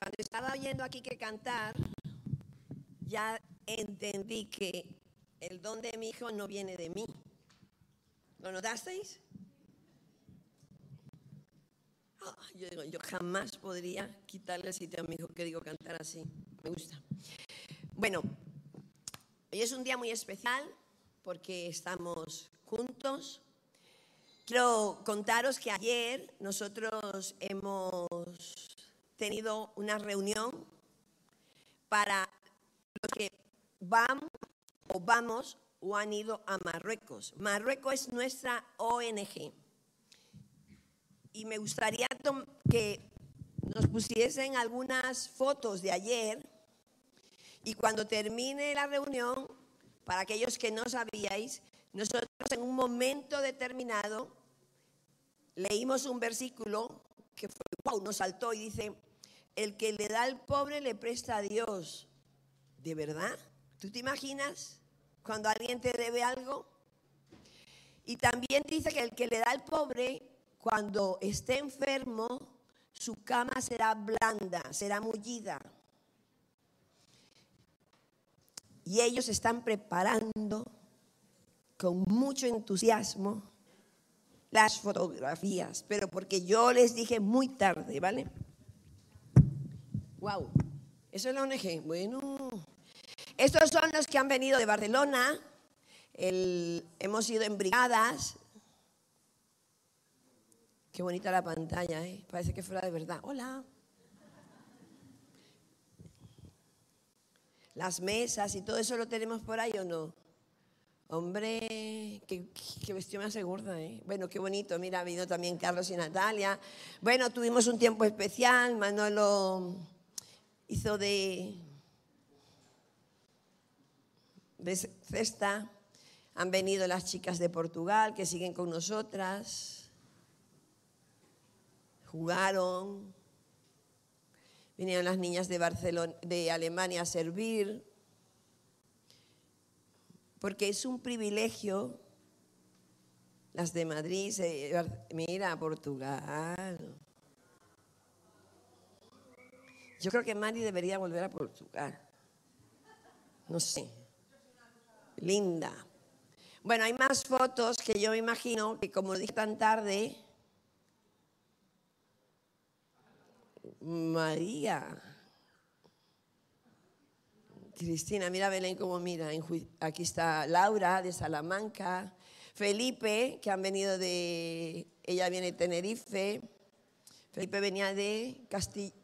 Cuando estaba oyendo aquí que cantar, ya entendí que el don de mi hijo no viene de mí. ¿Lo notasteis? Ah, yo digo, yo jamás podría quitarle el sitio a mi hijo que digo cantar así. Me gusta. Bueno, hoy es un día muy especial porque estamos juntos. Quiero contaros que ayer nosotros hemos tenido una reunión para los que van o vamos o han ido a Marruecos. Marruecos es nuestra ONG. Y me gustaría que nos pusiesen algunas fotos de ayer y cuando termine la reunión, para aquellos que no sabíais, nosotros en un momento determinado leímos un versículo que fue, wow, nos saltó y dice, el que le da al pobre le presta a Dios. ¿De verdad? ¿Tú te imaginas cuando alguien te debe algo? Y también dice que el que le da al pobre, cuando esté enfermo, su cama será blanda, será mullida. Y ellos están preparando con mucho entusiasmo las fotografías, pero porque yo les dije muy tarde, ¿vale? Wow, eso es la ONG. Bueno, estos son los que han venido de Barcelona. hemos ido en brigadas. Qué bonita la pantalla, ¿eh? Parece que fuera de verdad. Hola. Las mesas y todo eso lo tenemos por ahí o no. Hombre, qué, qué vestido más gorda, ¿eh? Bueno, qué bonito. Mira, vino también Carlos y Natalia. Bueno, tuvimos un tiempo especial. Manolo hizo de, de cesta. Han venido las chicas de Portugal que siguen con nosotras. Jugaron. Vinieron las niñas de, Barcelona, de Alemania a servir. Porque es un privilegio. Las de Madrid, mira, Portugal. Yo creo que Mari debería volver a Portugal. No sé. Linda. Bueno, hay más fotos que yo me imagino que como dije tan tarde, María. Cristina, mira Belén cómo mira. Aquí está Laura de Salamanca. Felipe, que han venido de. Ella viene de Tenerife. Felipe venía de Castilla.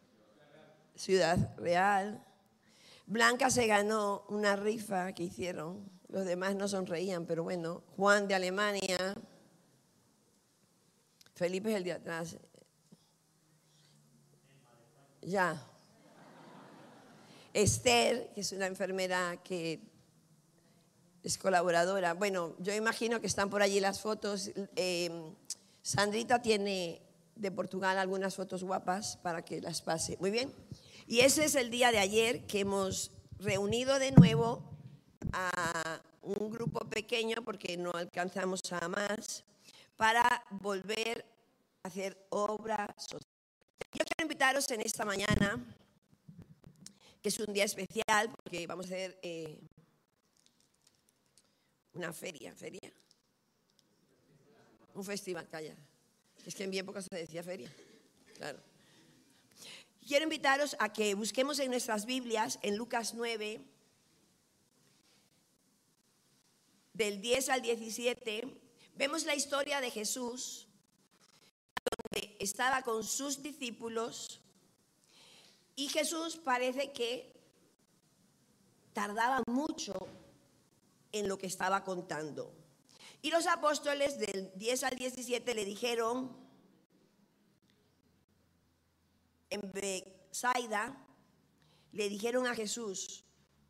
Ciudad Real. Blanca se ganó una rifa que hicieron. Los demás no sonreían, pero bueno. Juan de Alemania. Felipe es el de atrás. Ya. Esther, que es una enfermera que es colaboradora. Bueno, yo imagino que están por allí las fotos. Eh, Sandrita tiene de Portugal algunas fotos guapas para que las pase. Muy bien. Y ese es el día de ayer que hemos reunido de nuevo a un grupo pequeño, porque no alcanzamos a más, para volver a hacer obra social. Yo quiero invitaros en esta mañana, que es un día especial, porque vamos a hacer eh, una feria, feria, un festival, calla. Es que en mi época se decía feria, claro. Quiero invitaros a que busquemos en nuestras Biblias, en Lucas 9, del 10 al 17, vemos la historia de Jesús, donde estaba con sus discípulos y Jesús parece que tardaba mucho en lo que estaba contando. Y los apóstoles del 10 al 17 le dijeron, en Besaida le dijeron a Jesús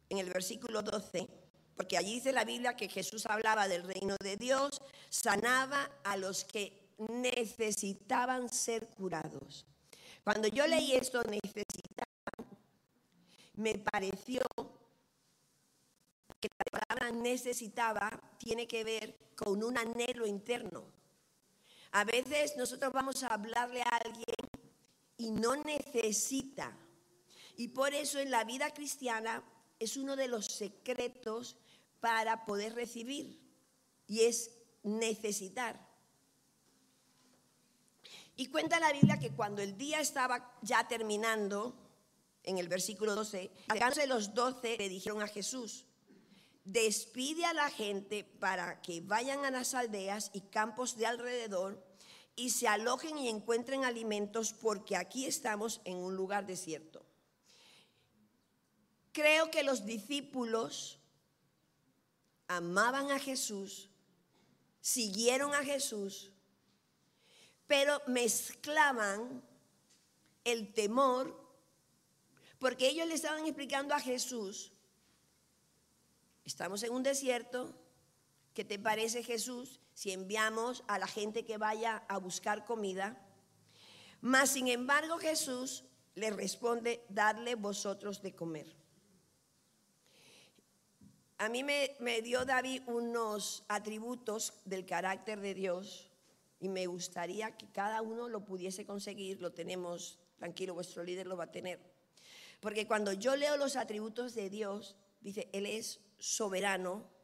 en el versículo 12, porque allí dice la Biblia que Jesús hablaba del reino de Dios, sanaba a los que necesitaban ser curados. Cuando yo leí esto, necesitaban, me pareció que la palabra necesitaba tiene que ver con un anhelo interno. A veces nosotros vamos a hablarle a alguien y no necesita Y por eso en la vida cristiana es uno de los secretos para poder recibir y es necesitar. Y cuenta la Biblia que cuando el día estaba ya terminando, en el versículo 12, alcanzando de los doce le dijeron a Jesús, despide a la gente para que vayan a las aldeas y campos de alrededor y se alojen y encuentren alimentos porque aquí estamos en un lugar desierto. Creo que los discípulos amaban a Jesús, siguieron a Jesús, pero mezclaban el temor, porque ellos le estaban explicando a Jesús, estamos en un desierto, ¿qué te parece Jesús si enviamos a la gente que vaya a buscar comida? Mas, sin embargo, Jesús le responde, dadle vosotros de comer. A mí me, me, dio David unos atributos del carácter de Dios y me gustaría que cada uno lo pudiese conseguir. Lo tenemos, tranquilo, vuestro líder lo va a tener. Porque cuando yo leo los atributos de Dios, dice, Él es soberano.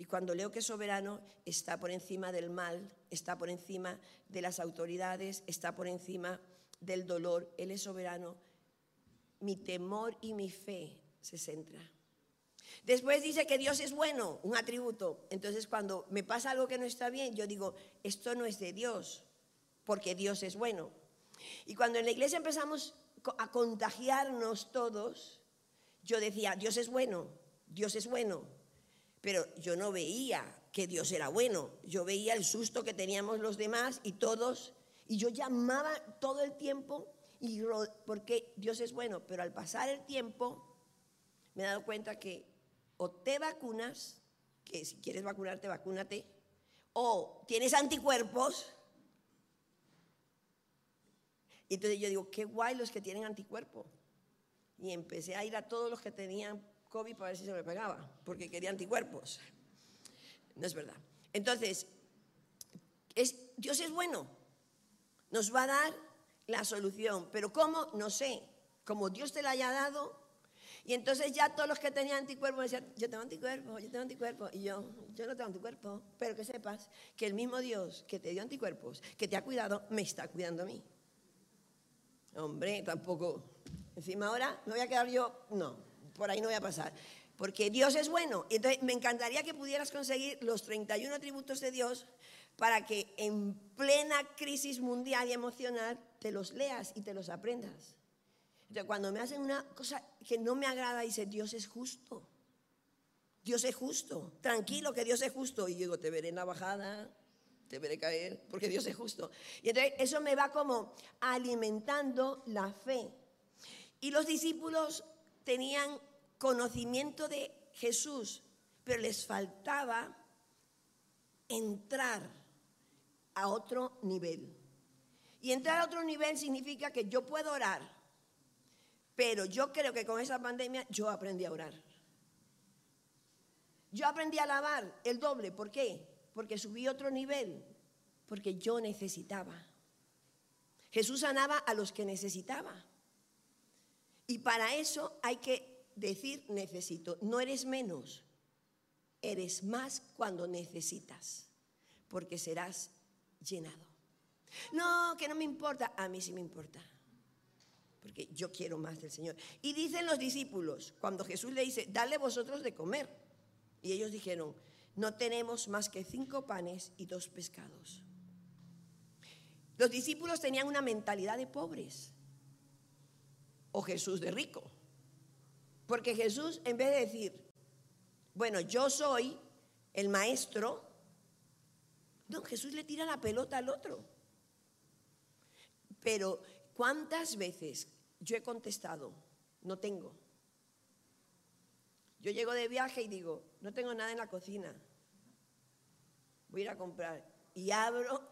Y cuando leo que soberano, está por encima del mal, está por encima de las autoridades, está por encima del dolor. Él es soberano. Mi temor y mi fe se centra Después dice que Dios es bueno, un atributo. Entonces cuando me pasa algo que no está bien, yo digo, esto no es de Dios, porque Dios es bueno. Y cuando en la iglesia empezamos a contagiarnos todos, yo decía, Dios es bueno, Dios es bueno. Pero yo no veía que Dios era bueno. Yo veía el susto que teníamos los demás y todos. Y yo llamaba todo el tiempo y porque Dios es bueno. Pero al pasar el tiempo me he dado cuenta que o te vacunas, que si quieres vacunarte, vacúnate, o tienes anticuerpos. Y entonces yo digo, qué guay los que tienen anticuerpos. Y empecé a ir a todos los que tenían COVID para ver si se me pegaba, porque quería anticuerpos. No es verdad. Entonces, es, Dios es bueno, nos va a dar la solución, pero ¿cómo? No sé. Como Dios te la haya dado, y entonces ya todos los que tenían anticuerpos decían, yo tengo anticuerpo, yo tengo anticuerpo. Y yo, yo no tengo anticuerpo, pero que sepas que el mismo Dios que te dio anticuerpos, que te ha cuidado, me está cuidando a mí. Hombre, tampoco. Encima ahora me voy a quedar yo, no, por ahí no voy a pasar. Porque Dios es bueno. Entonces me encantaría que pudieras conseguir los 31 atributos de Dios para que en plena crisis mundial y emocional te los leas y te los aprendas. Entonces, cuando me hacen una cosa que no me agrada, dice, Dios es justo. Dios es justo. Tranquilo que Dios es justo. Y yo digo, te veré en la bajada, te veré caer, porque Dios es justo. Y entonces eso me va como alimentando la fe. Y los discípulos tenían conocimiento de Jesús, pero les faltaba entrar a otro nivel. Y entrar a otro nivel significa que yo puedo orar pero yo creo que con esa pandemia yo aprendí a orar. Yo aprendí a alabar el doble. ¿Por qué? Porque subí otro nivel. Porque yo necesitaba. Jesús sanaba a los que necesitaba. Y para eso hay que decir necesito. No eres menos. Eres más cuando necesitas. Porque serás llenado. No, que no me importa. A mí sí me importa porque yo quiero más del Señor. Y dicen los discípulos, cuando Jesús le dice, dale vosotros de comer. Y ellos dijeron, no tenemos más que cinco panes y dos pescados. Los discípulos tenían una mentalidad de pobres o Jesús de rico. Porque Jesús, en vez de decir, bueno, yo soy el maestro, no, Jesús le tira la pelota al otro. Pero ¿Cuántas veces yo he contestado, no tengo? Yo llego de viaje y digo, no tengo nada en la cocina. Voy a ir a comprar. Y abro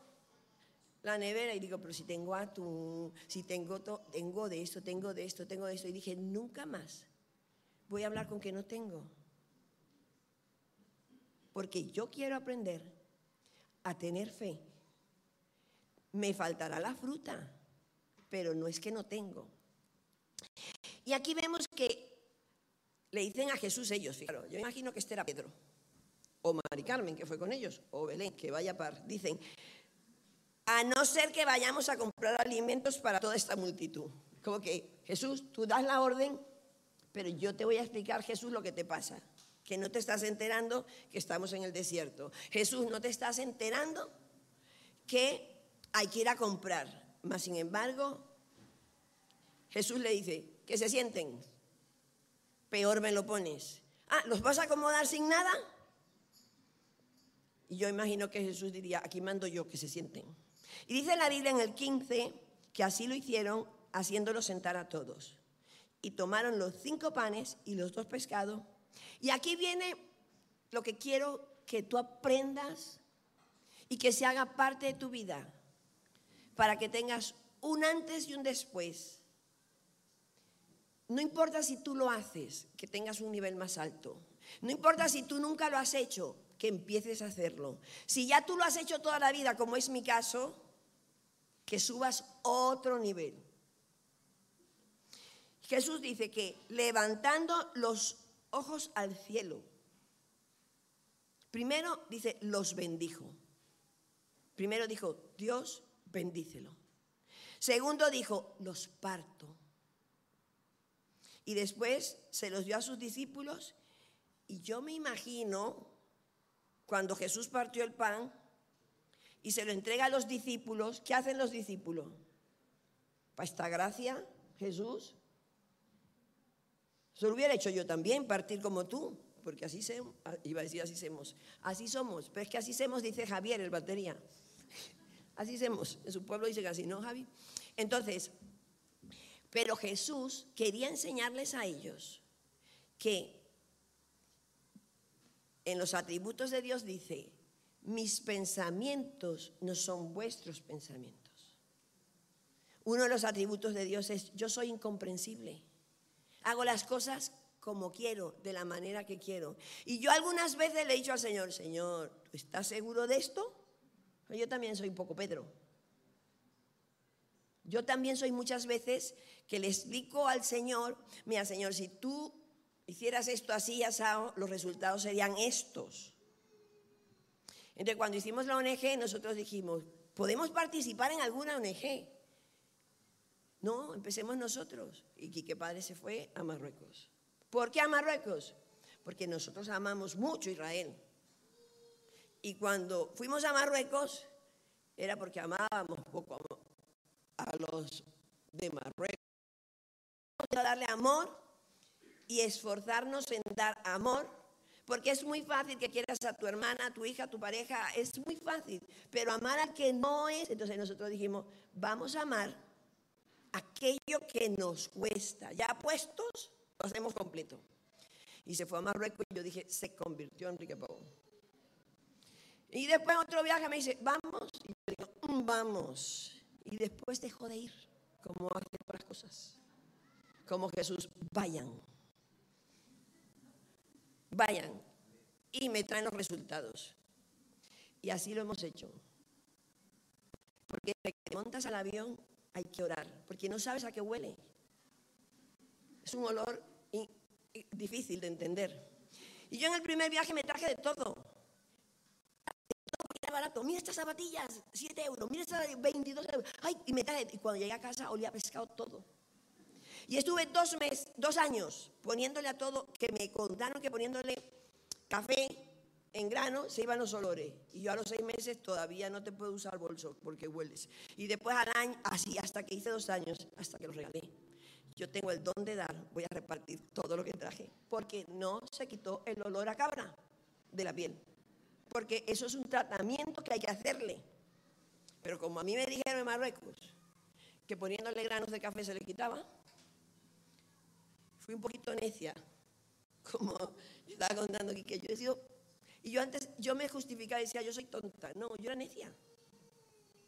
la nevera y digo, pero si tengo atún, si tengo, tengo de esto, tengo de esto, tengo de esto. Y dije, nunca más voy a hablar con que no tengo. Porque yo quiero aprender a tener fe. Me faltará la fruta pero no es que no tengo. Y aquí vemos que le dicen a Jesús ellos, fíjate, yo imagino que este era Pedro, o Mari Carmen, que fue con ellos, o Belén, que vaya par. Dicen, a no ser que vayamos a comprar alimentos para toda esta multitud. Como que, Jesús, tú das la orden, pero yo te voy a explicar, Jesús, lo que te pasa. Que no te estás enterando que estamos en el desierto. Jesús, no te estás enterando que hay que ir a comprar. Mas, sin embargo, Jesús le dice, que se sienten. Peor me lo pones. Ah, ¿los vas a acomodar sin nada? Y yo imagino que Jesús diría, aquí mando yo que se sienten. Y dice la Biblia en el 15 que así lo hicieron, haciéndolo sentar a todos. Y tomaron los cinco panes y los dos pescados. Y aquí viene lo que quiero que tú aprendas y que se haga parte de tu vida, para que tengas un antes y un después. No importa si tú lo haces, que tengas un nivel más alto. No importa si tú nunca lo has hecho, que empieces a hacerlo. Si ya tú lo has hecho toda la vida, como es mi caso, que subas otro nivel. Jesús dice que levantando los ojos al cielo, primero dice, los bendijo. Primero dijo, Dios, bendícelo. Segundo dijo, los parto. Y después se los dio a sus discípulos. Y yo me imagino cuando Jesús partió el pan, y se lo entrega a los discípulos, ¿qué hacen los discípulos? Para esta gracia, Jesús. Eso lo hubiera hecho yo también, partir como tú, porque así somos, iba a decir así somos, así somos, pero es que así somos, dice Javier, el batería. Así somos, en su pueblo dice que así, ¿no, Javi? Entonces, pero Jesús quería enseñarles a ellos que en los atributos de Dios dice, mis pensamientos no son vuestros pensamientos. Uno de los atributos de Dios es, yo soy incomprensible. Hago las cosas como quiero, de la manera que quiero. Y yo algunas veces le he dicho al Señor, Señor, ¿tú estás seguro de esto? Yo también soy un poco Pedro. Yo también soy muchas veces que le explico al Señor, mira Señor, si tú hicieras esto así, asado, los resultados serían estos. Entonces, cuando hicimos la ONG, nosotros dijimos, ¿podemos participar en alguna ONG? No, empecemos nosotros. Y Quique Padre se fue a Marruecos. ¿Por qué a Marruecos? Porque nosotros amamos mucho Israel. Y cuando fuimos a Marruecos, era porque amábamos poco a los de Marruecos. Vamos a darle amor y esforzarnos en dar amor porque es muy fácil que quieras a tu hermana, a tu hija, a tu pareja, es muy fácil. Pero amar a que no es, entonces nosotros dijimos, vamos a amar aquello que nos cuesta. Ya puestos, lo hacemos completo. Y se fue a Marruecos y yo dije, se convirtió en Enrique Pau. Y después otro viaje me dice, vamos. Y yo digo, mm, vamos. Y después dejó de ir, como hace otras cosas. Como Jesús, vayan vayan y me traen los resultados. Y así lo hemos hecho. Porque te montas al avión hay que orar, porque no sabes a qué huele. Es un olor difícil de entender. Y yo en el primer viaje me traje de todo. Era barato. Mira estas zapatillas, 7 euros. Mira estas 22 euros. Ay, y me traje. Y cuando llegué a casa olía pescado todo. Y estuve dos meses, dos años poniéndole a todo, que me contaron que poniéndole café en grano se iban los olores. Y yo a los seis meses todavía no te puedo usar bolso porque hueles. Y después al año, así, hasta que hice dos años, hasta que lo regalé. Yo tengo el don de dar, voy a repartir todo lo que traje. Porque no se quitó el olor a cabra de la piel. Porque eso es un tratamiento que hay que hacerle. Pero como a mí me dijeron en Marruecos que poniéndole granos de café se le quitaba, fui un poquito necia, como estaba contando aquí, que yo he sido, y yo antes, yo me justificaba y decía, yo soy tonta, no, yo era necia.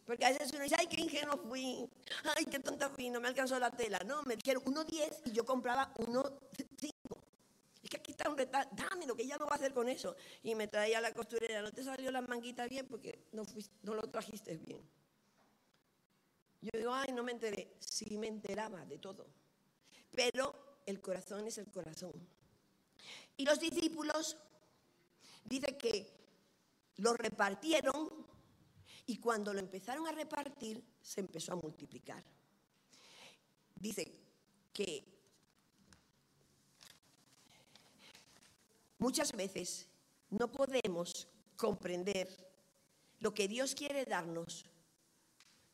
Porque a veces uno dice, ay, qué ingenuo fui, ay, qué tonta fui, no me alcanzó la tela. No, me dijeron 1.10 y yo compraba 1.5. Es que aquí está un retrato, dame lo que ya no va a hacer con eso. Y me traía la costurera, no te salió la manguita bien porque no, no lo trajiste bien. Yo digo, ay, no me enteré. Sí me enteraba de todo. Pero el corazón es el corazón. Y los discípulos, dice que lo repartieron y cuando lo empezaron a repartir, se empezó a multiplicar. Dice que muchas veces no podemos comprender lo que Dios quiere darnos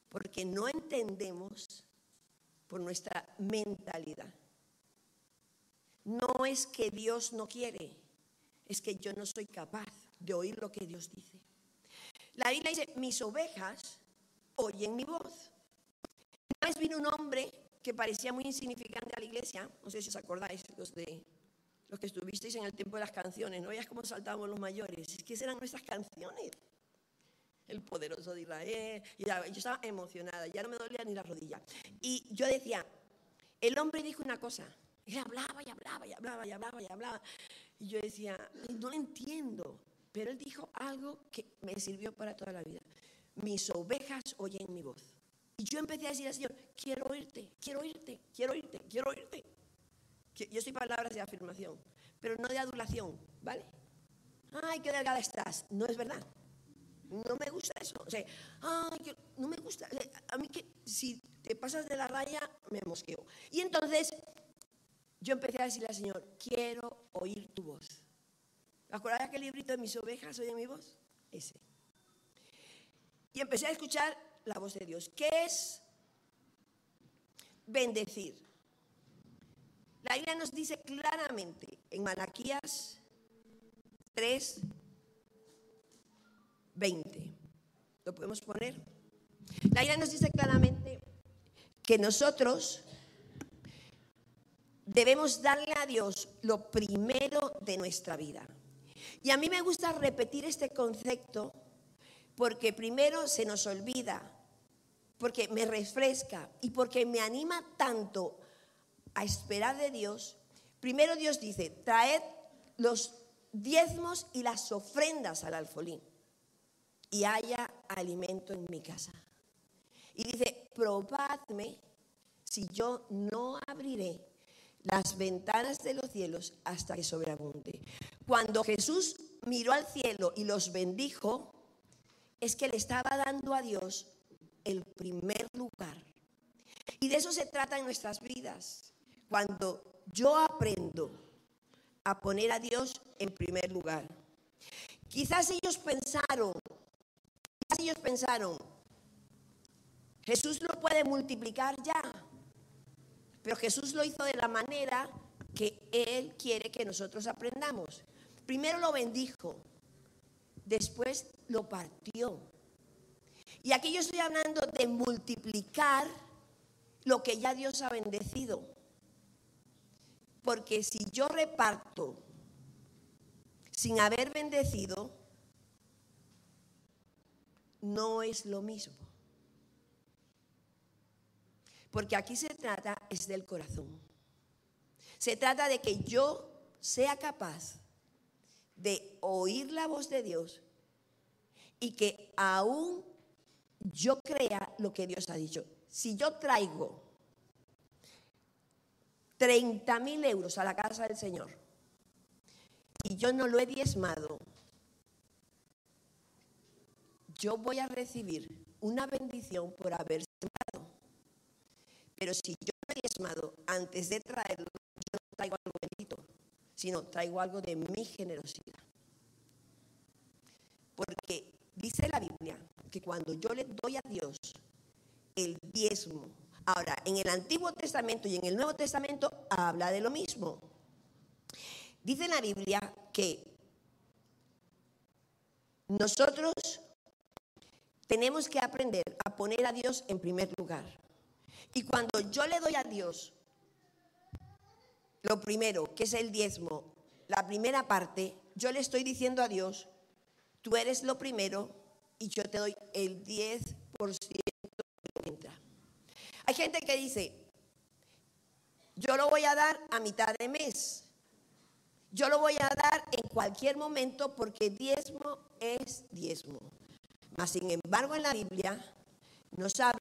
porque no entendemos por nuestra mentalidad. No es que Dios no quiere, es que yo no soy capaz de oír lo que Dios dice. La Biblia dice, mis ovejas oyen mi voz. Una vez vino un hombre que parecía muy insignificante a la iglesia, no sé si os acordáis, los de los que estuvisteis en el tiempo de las canciones, ¿no veías cómo saltábamos los mayores? Es que eran nuestras canciones. El poderoso de Israel. Y yo estaba emocionada, ya no me dolía ni la rodilla. Y yo decía, el hombre dijo una cosa, él hablaba y hablaba y hablaba y hablaba y hablaba. Y yo decía, no entiendo. Pero él dijo algo que me sirvió para toda la vida. Mis ovejas oyen mi voz. Y yo empecé a decir al Señor, quiero oírte, quiero oírte, quiero oírte, quiero oírte. Yo soy palabras de afirmación, pero no de adulación, ¿vale? Ay, qué delgada estás. No es verdad. No me gusta eso. O sea, ay, no me gusta. A mí que si te pasas de la raya, me mosqueo. Y entonces yo empecé a decirle al Señor, quiero oír tu voz. ¿Acordáis aquel librito de mis ovejas oye mi voz? Ese. Y empecé a escuchar la voz de Dios. ¿Qué es bendecir? La Biblia nos dice claramente en Malaquías 3, 20. ¿Lo podemos poner? La Biblia nos dice claramente que nosotros debemos darle a Dios lo primero de nuestra vida. Y a mí me gusta repetir este concepto porque primero se nos olvida, porque me refresca y porque me anima tanto a esperar de Dios. Primero Dios dice, traed los diezmos y las ofrendas al alfolín y haya alimento en mi casa. Y dice, probadme si yo no abriré las ventanas de los cielos hasta que sobreabunde. Cuando Jesús miró al cielo y los bendijo, es que le estaba dando a Dios el primer lugar. Y de eso se trata en nuestras vidas. Cuando yo aprendo a poner a Dios en primer lugar. Quizás ellos pensaron, quizás ellos pensaron, Jesús lo puede multiplicar ya. Pero Jesús lo hizo de la manera que Él quiere que nosotros aprendamos. Primero lo bendijo, después lo partió. Y aquí yo estoy hablando de multiplicar lo que ya Dios ha bendecido. Porque si yo reparto sin haber bendecido, no es lo mismo. Porque aquí se trata es del corazón. Se trata de que yo sea capaz de oír la voz de Dios y que aún yo crea lo que Dios ha dicho. Si yo traigo 30 mil euros a la casa del Señor y yo no lo he diezmado, yo voy a recibir una bendición por haber pero si yo me he diezmado antes de traerlo, yo no traigo algo bendito, sino traigo algo de mi generosidad. Porque dice la Biblia que cuando yo le doy a Dios el diezmo, ahora en el Antiguo Testamento y en el Nuevo Testamento habla de lo mismo. Dice la Biblia que nosotros tenemos que aprender a poner a Dios en primer lugar. Y cuando yo le doy a Dios lo primero, que es el diezmo, la primera parte, yo le estoy diciendo a Dios, tú eres lo primero y yo te doy el 10% de entra. Hay gente que dice, yo lo voy a dar a mitad de mes. Yo lo voy a dar en cualquier momento porque diezmo es diezmo. Mas sin embargo en la Biblia nos habla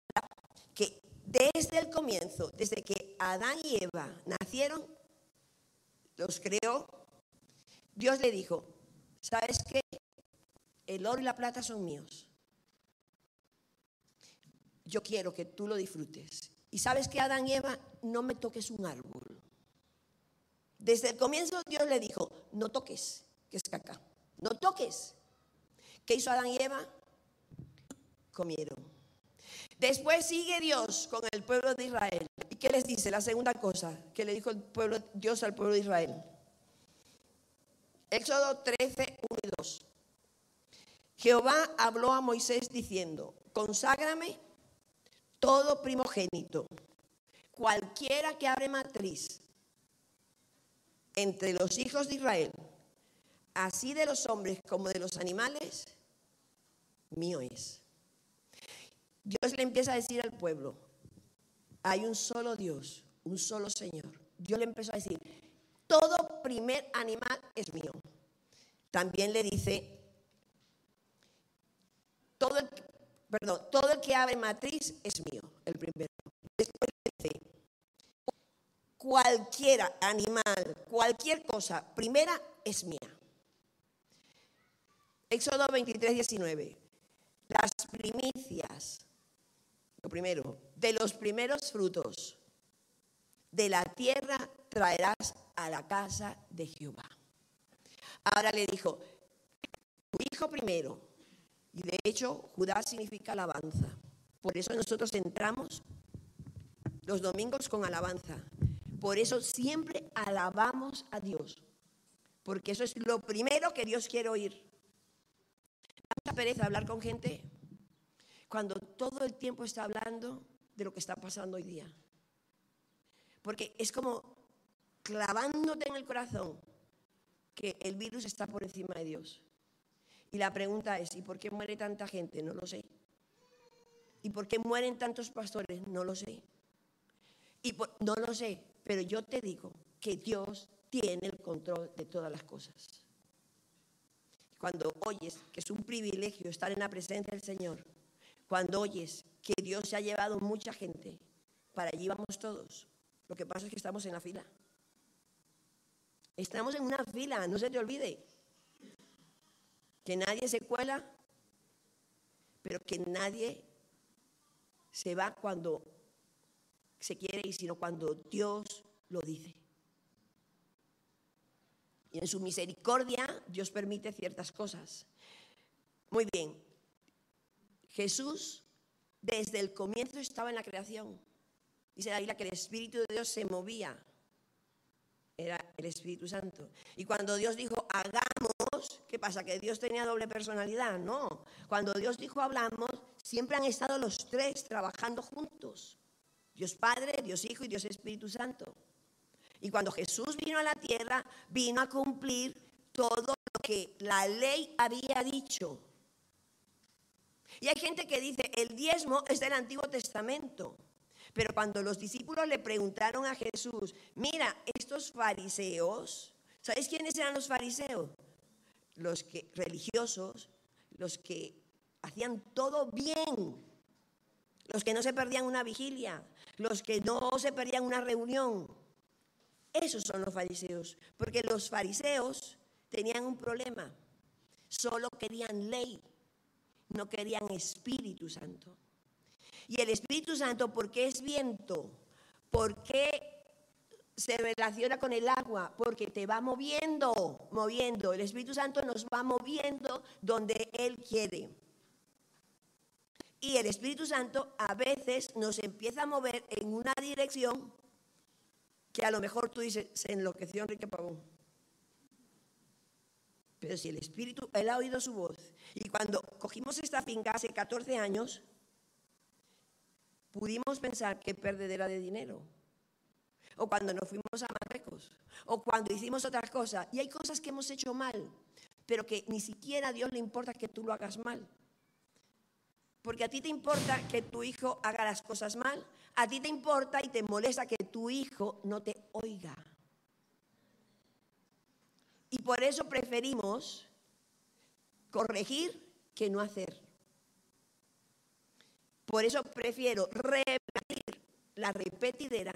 que desde el comienzo, desde que Adán y Eva nacieron, los creó, Dios le dijo, ¿sabes qué? El oro y la plata son míos. Yo quiero que tú lo disfrutes. Y sabes que Adán y Eva, no me toques un árbol. Desde el comienzo Dios le dijo, no toques, que es caca, no toques. ¿Qué hizo Adán y Eva? Comieron. Después sigue Dios con el pueblo de Israel. ¿Y qué les dice? La segunda cosa que le dijo el pueblo, Dios al pueblo de Israel. Éxodo 13, 1 y 2. Jehová habló a Moisés diciendo, conságrame todo primogénito, cualquiera que abre matriz entre los hijos de Israel, así de los hombres como de los animales, mío es. Dios le empieza a decir al pueblo, hay un solo Dios, un solo Señor. Dios le empezó a decir, todo primer animal es mío. También le dice, todo el, que abre matriz es mío, el primero. Después dice, cualquier animal, cualquier cosa, primera es mía. Éxodo 23, 19. Las primicias, primero, de los primeros frutos de la tierra traerás a la casa de Jehová. Ahora le dijo, tu hijo primero, y de hecho Judá significa alabanza. Por eso nosotros entramos los domingos con alabanza. Por eso siempre alabamos a Dios. Porque eso es lo primero que Dios quiere oír. Da mucha pereza hablar con gente cuando todo el tiempo está hablando de lo que está pasando hoy día. Porque es como clavándote en el corazón que el virus está por encima de Dios. Y la pregunta es, ¿y por qué muere tanta gente? No lo sé. ¿Y por qué mueren tantos pastores? No lo sé. Y no lo sé, pero yo te digo que Dios tiene el control de todas las cosas. Cuando oyes que es un privilegio estar en la presencia del Señor, cuando oyes que Dios se ha llevado mucha gente, para allí vamos todos. Lo que pasa es que estamos en la fila. Estamos en una fila, no se te olvide. Que nadie se cuela, pero que nadie se va cuando se quiere ir, sino cuando Dios lo dice. Y en su misericordia Dios permite ciertas cosas. Muy bien. Jesús desde el comienzo estaba en la creación. Dice la Biblia que el Espíritu de Dios se movía. Era el Espíritu Santo. Y cuando Dios dijo, hagamos, ¿qué pasa? ¿Que Dios tenía doble personalidad? No. Cuando Dios dijo, hablamos, siempre han estado los tres trabajando juntos. Dios Padre, Dios Hijo y Dios Espíritu Santo. Y cuando Jesús vino a la tierra, vino a cumplir todo lo que la ley había dicho. Y hay gente que dice, el diezmo es del Antiguo Testamento. Pero cuando los discípulos le preguntaron a Jesús, mira, estos fariseos, ¿sabéis quiénes eran los fariseos? Los que religiosos, los que hacían todo bien, los que no se perdían una vigilia, los que no se perdían una reunión. Esos son los fariseos, porque los fariseos tenían un problema, solo querían ley, no querían Espíritu Santo. Y el Espíritu Santo, ¿por qué es viento? ¿Por qué se relaciona con el agua? Porque te va moviendo, moviendo. El Espíritu Santo nos va moviendo donde Él quiere. Y el Espíritu Santo a veces nos empieza a mover en una dirección que a lo mejor tú dices, se enloqueció Enrique Pavón. Pero si el Espíritu, Él ha oído su voz. Y cuando cogimos esta finca hace 14 años, pudimos pensar que perdedera de dinero. O cuando nos fuimos a Marruecos. O cuando hicimos otras cosas. Y hay cosas que hemos hecho mal, pero que ni siquiera a Dios le importa que tú lo hagas mal. Porque a ti te importa que tu hijo haga las cosas mal. A ti te importa y te molesta que tu hijo no te oiga. Y por eso preferimos corregir que no hacer. Por eso prefiero repetir la repetidera,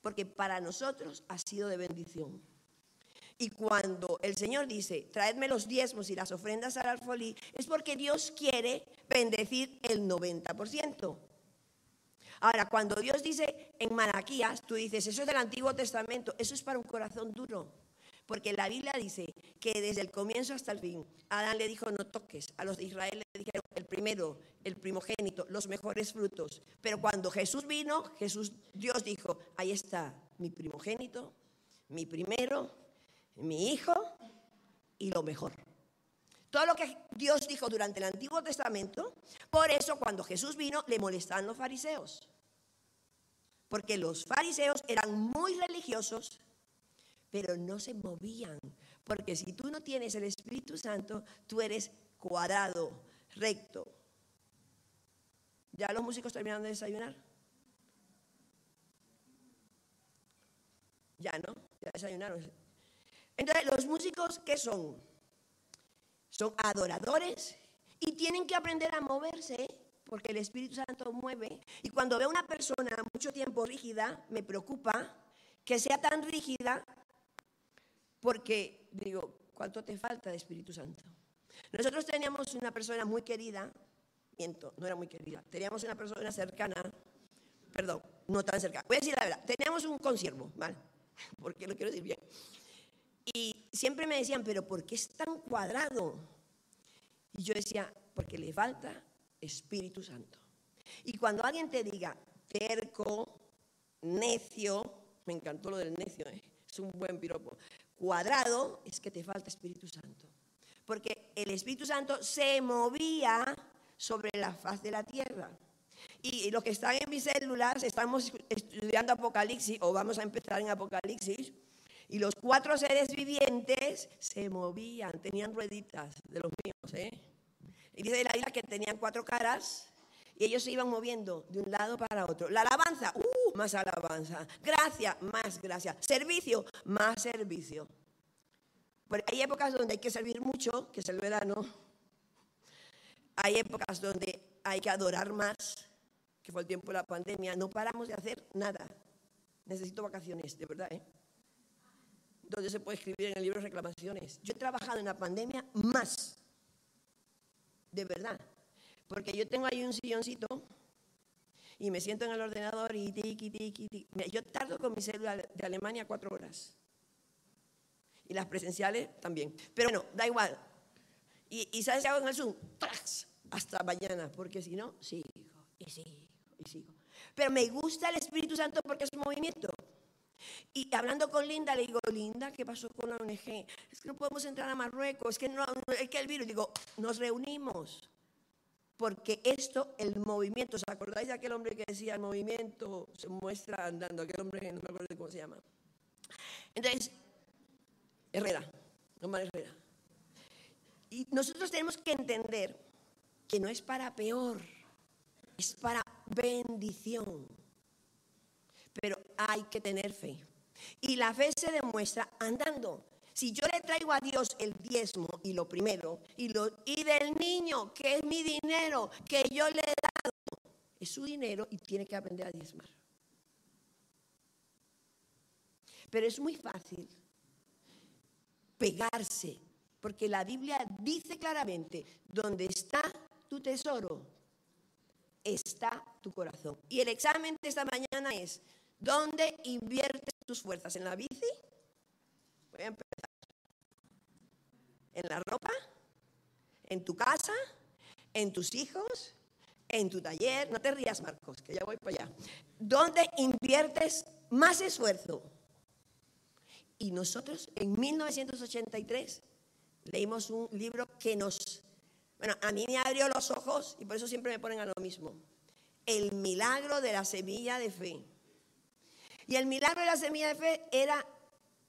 porque para nosotros ha sido de bendición. Y cuando el Señor dice, traedme los diezmos y las ofrendas al alfolí, es porque Dios quiere bendecir el 90%. Ahora, cuando Dios dice en Malaquías, tú dices, eso es del Antiguo Testamento, eso es para un corazón duro. Porque la Biblia dice que desde el comienzo hasta el fin, Adán le dijo, no toques. A los de Israel le dijeron, el primero, el primogénito, los mejores frutos. Pero cuando Jesús vino, Jesús, Dios dijo, ahí está mi primogénito, mi primero, mi hijo y lo mejor. Todo lo que Dios dijo durante el Antiguo Testamento, por eso cuando Jesús vino le molestaban los fariseos. Porque los fariseos eran muy religiosos, pero no se movían. Porque si tú no tienes el Espíritu Santo, tú eres cuadrado, recto. ¿Ya los músicos terminaron de desayunar? Ya, ¿no? Ya desayunaron. Entonces, los músicos, ¿qué son? Son adoradores y tienen que aprender a moverse porque el Espíritu Santo mueve. Y cuando veo una persona mucho tiempo rígida, me preocupa que sea tan rígida porque digo, ¿cuánto te falta de Espíritu Santo? Nosotros teníamos una persona muy querida, miento, no era muy querida, teníamos una persona cercana, perdón, no tan cercana, voy a decir la verdad, teníamos un consiervo, ¿vale? Porque lo quiero decir bien. Y siempre me decían, pero ¿por qué es tan cuadrado? Y yo decía, porque le falta Espíritu Santo. Y cuando alguien te diga terco, necio, me encantó lo del necio, ¿eh? es un buen piropo, cuadrado, es que te falta Espíritu Santo. Porque el Espíritu Santo se movía sobre la faz de la tierra. Y los que están en mis células, estamos estudiando Apocalipsis, o vamos a empezar en Apocalipsis, y los cuatro seres vivientes se movían, tenían rueditas de los míos, ¿eh? Y dice la isla que tenían cuatro caras y ellos se iban moviendo de un lado para otro. La alabanza, uh, más alabanza. Gracia, más gracia. Servicio, más servicio. Porque hay épocas donde hay que servir mucho, que es el verano. Hay épocas donde hay que adorar más, que fue el tiempo de la pandemia. No paramos de hacer nada. Necesito vacaciones, de verdad, ¿eh? Donde se puede escribir en el libro reclamaciones. Yo he trabajado en la pandemia más de verdad. Porque yo tengo ahí un silloncito y me siento en el ordenador y tiki, tiki, tiki. Yo tardo con mi célula de Alemania cuatro horas. Y las presenciales también. Pero bueno, da igual. Y, y ¿sabes qué hago en el Zoom? Hasta mañana, porque si no, sigo y sigo y sigo. Pero me gusta el Espíritu Santo porque es un movimiento. Y hablando con Linda, le digo, Linda, ¿qué pasó con la ONG? Es que no podemos entrar a Marruecos, es que, no, es que el virus, digo, nos reunimos. Porque esto, el movimiento, ¿os acordáis de aquel hombre que decía el movimiento se muestra andando? Aquel hombre, no me acuerdo cómo se llama. Entonces, Herrera, Omar Herrera. Y nosotros tenemos que entender que no es para peor, es para bendición. Pero hay que tener fe. Y la fe se demuestra andando. Si yo le traigo a Dios el diezmo y lo primero, y, lo, y del niño, que es mi dinero, que yo le he dado, es su dinero y tiene que aprender a diezmar. Pero es muy fácil pegarse, porque la Biblia dice claramente, donde está tu tesoro, está tu corazón. Y el examen de esta mañana es, ¿Dónde inviertes tus fuerzas? ¿En la bici? Voy a empezar. ¿En la ropa? ¿En tu casa? ¿En tus hijos? ¿En tu taller? No te rías, Marcos, que ya voy para allá. ¿Dónde inviertes más esfuerzo? Y nosotros en 1983 leímos un libro que nos, bueno, a mí me abrió los ojos y por eso siempre me ponen a lo mismo. El milagro de la semilla de fe. Y el milagro de la semilla de fe era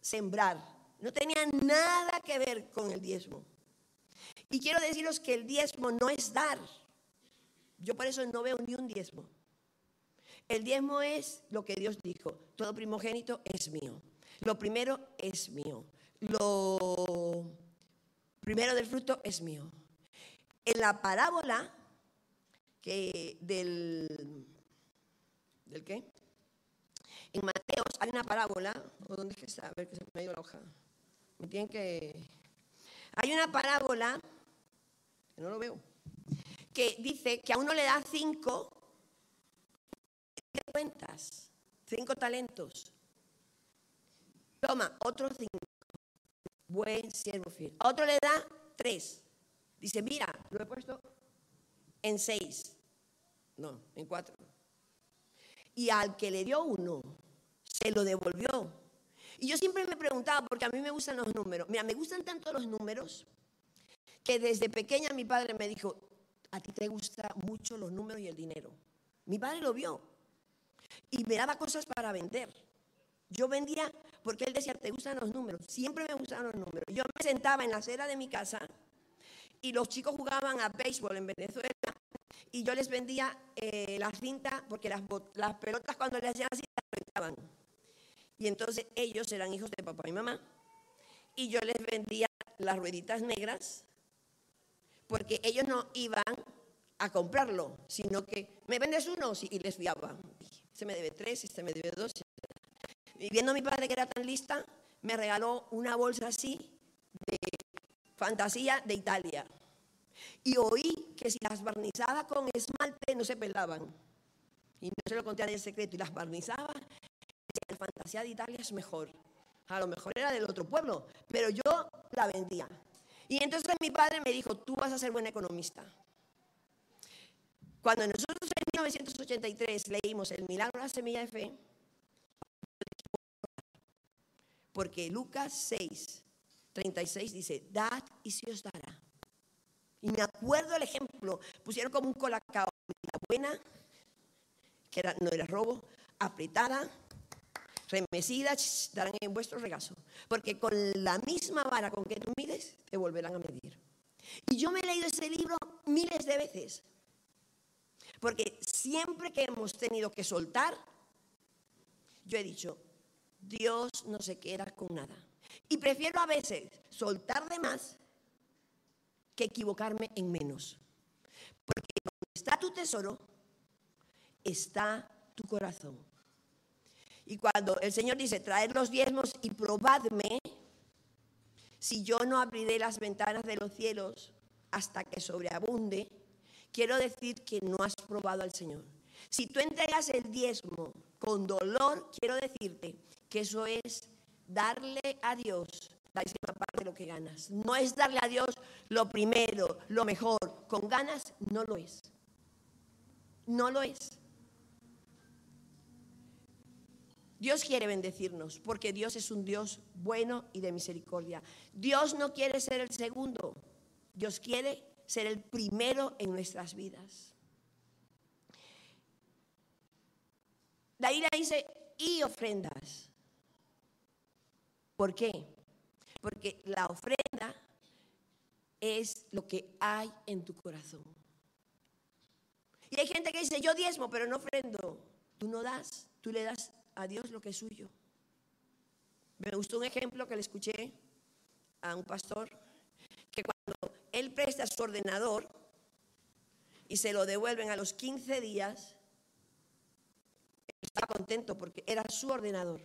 sembrar. No tenía nada que ver con el diezmo. Y quiero deciros que el diezmo no es dar. Yo por eso no veo ni un diezmo. El diezmo es lo que Dios dijo. Todo primogénito es mío. Lo primero es mío. Lo primero del fruto es mío. En la parábola que del, ¿del qué? En Mateos hay una parábola, ¿o dónde es que está? A ver que se me ha ido la hoja. Tienen que... Hay una parábola, que no lo veo, que dice que a uno le da cinco cuentas, cinco talentos. Toma, otro cinco. Buen siervo fiel. A otro le da tres. Dice, mira, lo he puesto en seis. No, en cuatro. Y al que le dio uno, se lo devolvió. Y yo siempre me preguntaba, porque a mí me gustan los números. Mira, me gustan tanto los números que desde pequeña mi padre me dijo, a ti te gustan mucho los números y el dinero. Mi padre lo vio y me daba cosas para vender. Yo vendía porque él decía, ¿te gustan los números? Siempre me gustaban los números. Yo me sentaba en la acera de mi casa y los chicos jugaban a béisbol en Venezuela y yo les vendía eh, las cintas porque las, las, pelotas cuando les hacían así las Y entonces ellos eran hijos de papá y mamá y yo les vendía las rueditas negras porque ellos no iban a comprarlo, sino que me vendes uno y les fiaba. Se me debe tres, este me debe dos. Y viendo a mi padre que era tan lista, me regaló una bolsa así de fantasía de Italia. Y oí que si las barnizaba con esmalte no se pelaban. Y no se lo conté a el secreto. Y las barnizaba, la fantasía de Italia es mejor. A lo mejor era del otro pueblo, pero yo la vendía. Y entonces mi padre me dijo, tú vas a ser buen economista. Cuando nosotros en 1983 leímos El milagro de la semilla de fe, porque Lucas 6, 36 dice, dad y se os dará. Y me acuerdo el ejemplo, pusieron como un colacao, buena, que no era robo, apretada, remecida, darán en vuestro regazo. Porque con la misma vara con que tú mides, te volverán a medir. Y yo me he leído ese libro miles de veces. Porque siempre que hemos tenido que soltar, yo he dicho, Dios no se queda con nada. Y prefiero a veces soltar de más que equivocarme en menos. Porque donde está tu tesoro, está tu corazón. Y cuando el Señor dice, traed los diezmos y probadme, si yo no abriré las ventanas de los cielos hasta que sobreabunde, quiero decir que no has probado al Señor. Si tú entregas el diezmo con dolor, quiero decirte que eso es darle a Dios la décima parte de lo que ganas. No es darle a Dios lo primero, lo mejor. Con ganas no lo es. No lo es. Dios quiere bendecirnos porque Dios es un Dios bueno y de misericordia. Dios no quiere ser el segundo. Dios quiere ser el primero en nuestras vidas. La dice, y ofrendas. ¿Por qué? Porque la ofrenda es lo que hay en tu corazón. Y hay gente que dice, yo diezmo, pero no ofrendo. Tú no das, tú le das a Dios lo que es suyo. Me gustó un ejemplo que le escuché a un pastor que cuando él presta su ordenador y se lo devuelven a los 15 días, está contento porque era su ordenador.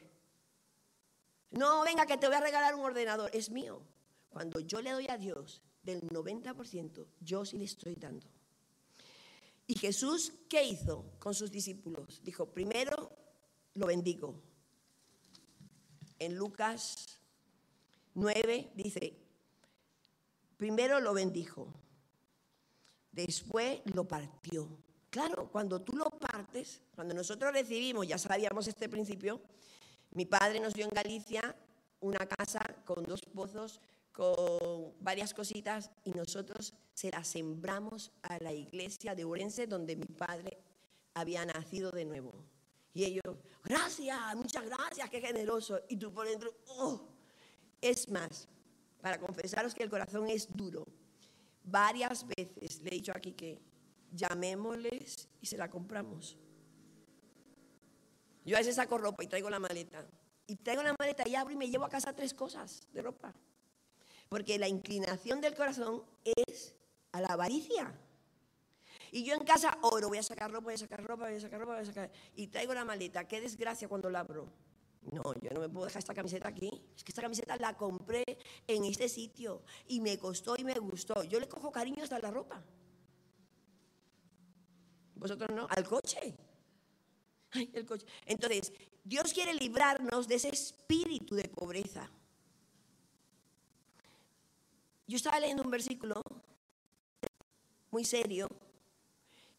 No, venga, que te voy a regalar un ordenador, es mío. Cuando yo le doy a Dios del 90%, yo sí le estoy dando. Y Jesús, ¿qué hizo con sus discípulos? Dijo, primero lo bendigo. En Lucas 9 dice, Primero lo bendijo, después lo partió. Claro, cuando tú lo partes, cuando nosotros recibimos, ya sabíamos este principio, mi padre nos dio en Galicia una casa con dos pozos, con varias cositas, y nosotros se las sembramos a la iglesia de Urense, donde mi padre había nacido de nuevo. Y ellos, gracias, muchas gracias, qué generoso. Y tú por dentro, oh, es más, para confesaros que el corazón es duro. Varias veces le he dicho aquí que llamémosles y se la compramos. Yo a veces saco ropa y traigo la maleta. Y traigo la maleta y abro y me llevo a casa tres cosas de ropa. Porque la inclinación del corazón es a la avaricia. Y yo en casa oro, voy a sacar ropa, voy a sacar ropa, voy a sacar ropa, voy a sacar. Y traigo la maleta. Qué desgracia cuando la abro. No, yo no me puedo dejar esta camiseta aquí. Es que esta camiseta la compré en este sitio y me costó y me gustó. Yo le cojo cariño hasta la ropa. Vosotros no, al coche. Ay, el coche. Entonces, Dios quiere librarnos de ese espíritu de pobreza. Yo estaba leyendo un versículo muy serio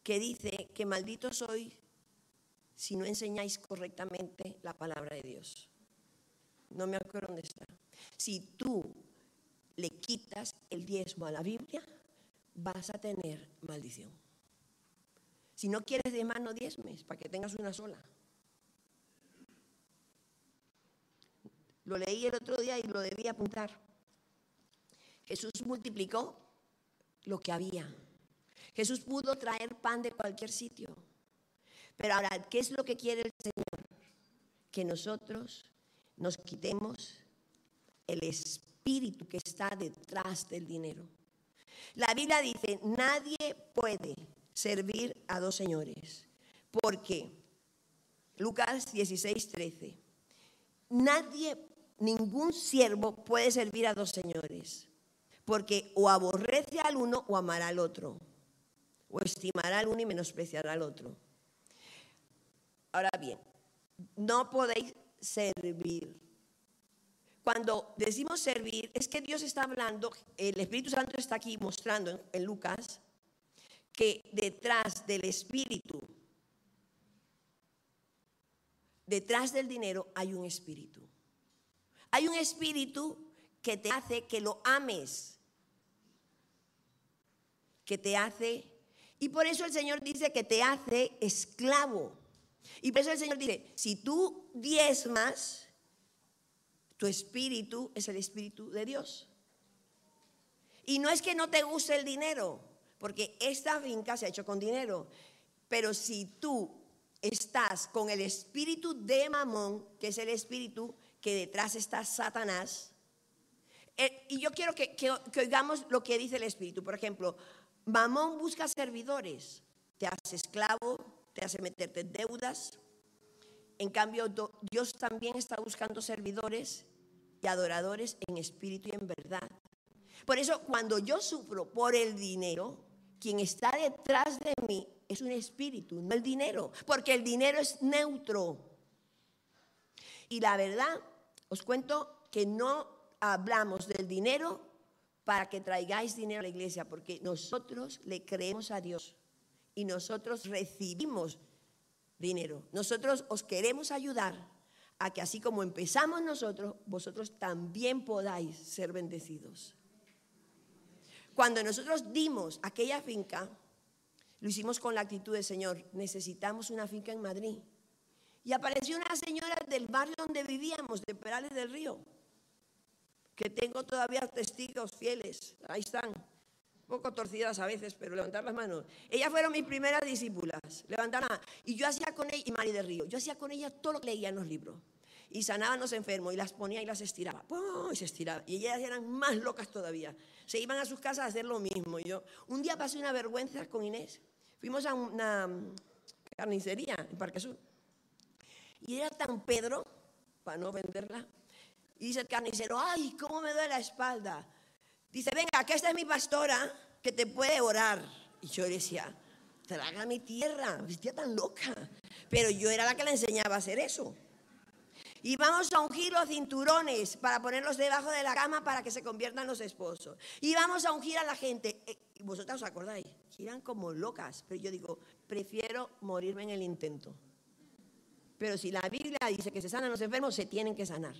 que dice que maldito soy si no enseñáis correctamente la palabra de Dios. No me acuerdo dónde está. Si tú le quitas el diezmo a la Biblia, vas a tener maldición. Si no quieres de mano diezmes, para que tengas una sola. Lo leí el otro día y lo debí apuntar. Jesús multiplicó lo que había. Jesús pudo traer pan de cualquier sitio. Pero ahora, ¿qué es lo que quiere el Señor? Que nosotros nos quitemos el espíritu que está detrás del dinero. La Biblia dice, nadie puede servir a dos señores. Porque Lucas 16, 13. Nadie, ningún siervo puede servir a dos señores. Porque o aborrece al uno o amará al otro. O estimará al uno y menospreciará al otro. Ahora bien, no podéis servir. Cuando decimos servir, es que Dios está hablando, el Espíritu Santo está aquí mostrando en, Lucas que detrás del espíritu, detrás del dinero hay un espíritu. Hay un espíritu que te hace que lo ames, que te hace, y por eso el Señor dice que te hace esclavo. Y por eso el Señor dice, si tú diezmas, tu espíritu es el espíritu de Dios. Y no es que no te guste el dinero, porque esta finca se ha hecho con dinero, pero si tú estás con el espíritu de Mamón, que es el espíritu que detrás está Satanás, eh, y yo quiero que, que oigamos lo que dice el espíritu. Por ejemplo, Mamón busca servidores, te hace esclavo, te hace meterte en deudas. En cambio, Dios también está buscando servidores y adoradores en espíritu y en verdad. Por eso, cuando yo sufro por el dinero, quien está detrás de mí es un espíritu, no el dinero, porque el dinero es neutro. Y la verdad, os cuento que no hablamos del dinero para que traigáis dinero a la iglesia, porque nosotros le creemos a Dios y nosotros recibimos dinero. Nosotros os queremos ayudar a que así como empezamos nosotros, vosotros también podáis ser bendecidos. Cuando nosotros dimos aquella finca, lo hicimos con la actitud de Señor, necesitamos una finca en Madrid. Y apareció una señora del barrio donde vivíamos, de Perales del Río, que tengo todavía testigos fieles, ahí están, poco torcidas a veces, pero levantar las manos. Ellas fueron mis primeras discípulas, levantar Y yo hacía con ella, y Mari de Río, yo hacía con ella todo lo que leía en los libros. Y sanaban los enfermos, y las ponía y las estiraba. Y se estiraba. Y ellas eran más locas todavía. Se iban a sus casas a hacer lo mismo. yo, un día pasé una vergüenza con Inés. Fuimos a una carnicería en Parque Sur. Y era tan Pedro, para no venderla. Y dice el carnicero, ay, cómo me duele la espalda. Dice, venga, que esta es mi pastora que te puede orar. Y yo decía, traga mi tierra, vestía tan loca. Pero yo era la que le enseñaba a hacer eso. Y vamos a ungir los cinturones para ponerlos debajo de la cama para que se conviertan los esposos. Y vamos a ungir a la gente. Eh, vosotros os acordáis, giran como locas. Pero yo digo, prefiero morirme en el intento. Pero si la Biblia dice que se sanan los enfermos, se tienen que sanar.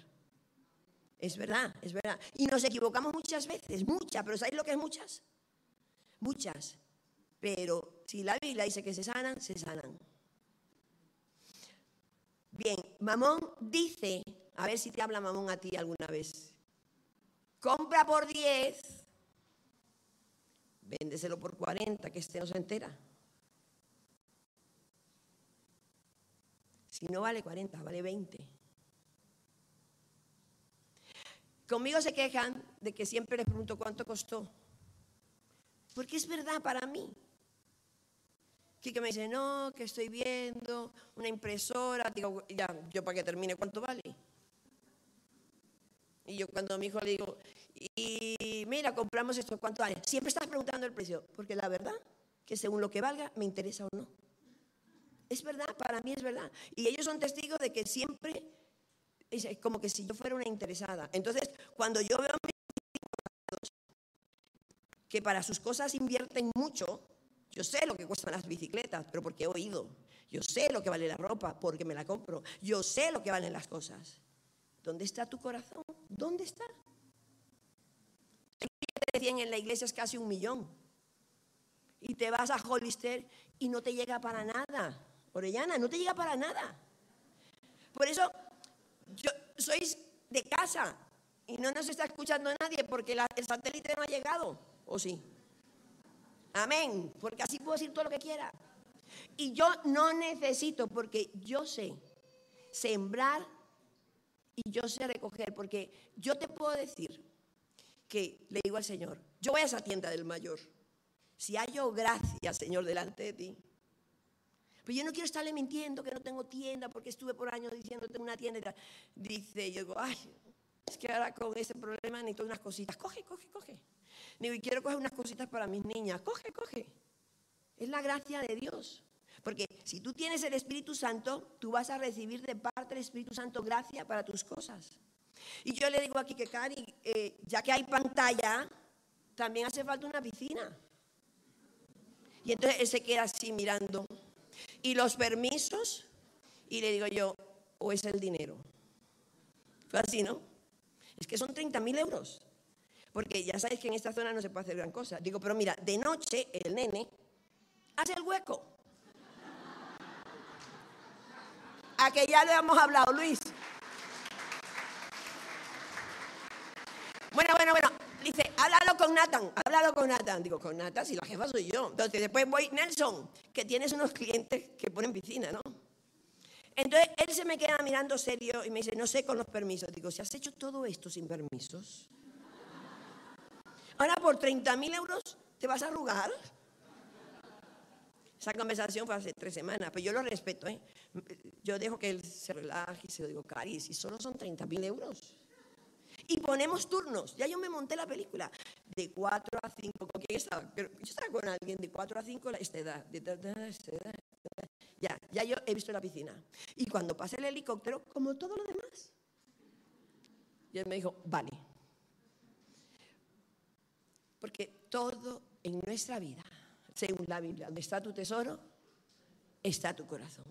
Es verdad, es verdad. Y nos equivocamos muchas veces, muchas, pero ¿sabéis lo que es muchas? Muchas. Pero si la Biblia dice que se sanan, se sanan. Bien, Mamón dice, a ver si te habla Mamón a ti alguna vez. Compra por 10, véndeselo por 40, que este no se entera. Si no vale 40, vale 20. Conmigo se quejan de que siempre les pregunto cuánto costó. Porque es verdad para mí. Quique me dice, no, que estoy viendo una impresora. Digo, ya, yo para que termine, ¿cuánto vale? Y yo cuando a mi hijo le digo, y mira, compramos esto, ¿cuánto vale? Siempre estás preguntando el precio, porque la verdad, que según lo que valga, me interesa o no. Es verdad, para mí es verdad. Y ellos son testigos de que siempre es como que si yo fuera una interesada. Entonces, cuando yo veo a mis hijos que para sus cosas invierten mucho, yo sé lo que cuestan las bicicletas, pero porque he oído. Yo sé lo que vale la ropa, porque me la compro. Yo sé lo que valen las cosas. ¿Dónde está tu corazón? ¿Dónde está? te decían en la iglesia es casi un millón. Y te vas a Hollister y no te llega para nada. Orellana, no te llega para nada. Por eso, yo, sois de casa y no nos está escuchando nadie porque el satélite no ha llegado. ¿O sí? Amén. Porque así puedo decir todo lo que quiera. Y yo no necesito, porque yo sé sembrar y yo sé recoger, porque yo te puedo decir que le digo al Señor, yo voy a esa tienda del mayor. Si hallo gracia, Señor, delante de ti. Pero yo no quiero estarle mintiendo que no tengo tienda porque estuve por años diciendo tengo una tienda. Dice, yo digo, ay, es que ahora con ese problema necesito unas cositas. Coge, coge, coge. Digo, y quiero coger unas cositas para mis niñas. Coge, coge. Es la gracia de Dios. Porque si tú tienes el Espíritu Santo, tú vas a recibir de parte del Espíritu Santo gracia para tus cosas. Y yo le digo aquí que Cari, eh, ya que hay pantalla, también hace falta una piscina. Y entonces él se queda así mirando. Y los permisos, y le digo yo, o es el dinero. Fue así, ¿no? Es que son 30 mil euros. Porque ya sabes que en esta zona no se puede hacer gran cosa. Digo, pero mira, de noche el nene hace el hueco. A que ya le hemos hablado, Luis. Bueno, bueno, bueno. Dice, háblalo con Nathan, háblalo con Nathan. Digo, con Nathan, si la jefa soy yo. Entonces después voy, Nelson, que tienes unos clientes que ponen piscina, ¿no? Entonces él se me queda mirando serio y me dice, no sé con los permisos. Digo, si has hecho todo esto sin permisos, ahora por 30 mil euros te vas a arrugar. Esa conversación fue hace tres semanas, pero yo lo respeto. ¿eh? Yo dejo que él se relaje y se lo digo, Cari, si solo son 30 mil euros. Y ponemos turnos. Ya yo me monté la película. De 4 a 5. ¿Con quién estaba? Yo estaba con alguien de 4 a 5 esta edad. De esta edad. Ya, ya yo he visto la piscina. Y cuando pasa el helicóptero, como todo lo demás. Y él me dijo, vale. Porque todo en nuestra vida, según la Biblia, donde está tu tesoro, está tu corazón.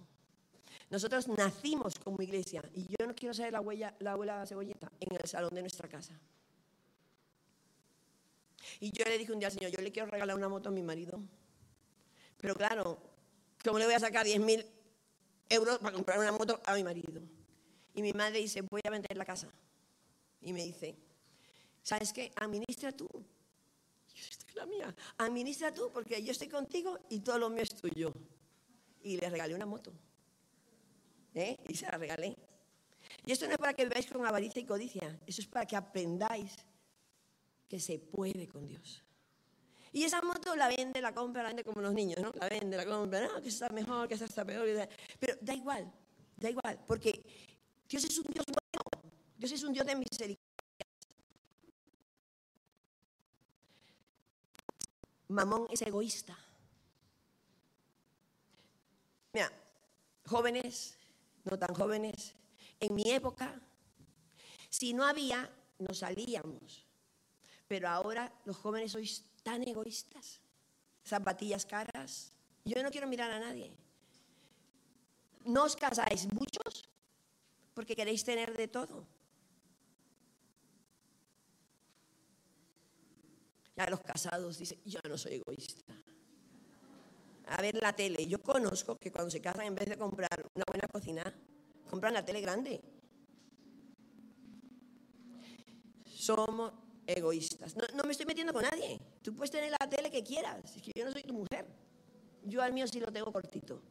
Nosotros nacimos como iglesia y yo no quiero ser la, huella, la abuela cebolleta en el salón de nuestra casa. Y yo le dije un día al Señor, yo le quiero regalar una moto a mi marido. Pero claro, ¿Cómo le voy a sacar 10 mil euros para comprar una moto a mi marido? Y mi madre dice, voy a vender la casa. Y me dice, ¿sabes qué? Administra tú. Yo estoy la mía. Administra tú porque yo estoy contigo y todo lo mío es tuyo. Y le regalé una moto. ¿Eh? Y se la regalé. Y esto no es para que veáis con avaricia y codicia. Eso es para que aprendáis que se puede con Dios. Y esa moto la vende, la compra, la vende como los niños, ¿no? La vende, la compra, no, que está mejor, que esa está peor. Pero da igual, da igual, porque Dios es un Dios bueno, Dios es un Dios de misericordia. Mamón es egoísta. Mira, jóvenes, no tan jóvenes, en mi época, si no había, nos salíamos. Pero ahora los jóvenes sois tan egoístas. Zapatillas caras. Yo no quiero mirar a nadie. No os casáis muchos porque queréis tener de todo. Ya los casados dicen, yo no soy egoísta. A ver la tele. Yo conozco que cuando se casan, en vez de comprar una buena cocina, compran la tele grande. Somos egoístas. No, me estoy metiendo con nadie. Tú puedes tener la tele que quieras. Es que yo no soy tu mujer. Yo al mío sí lo tengo cortito.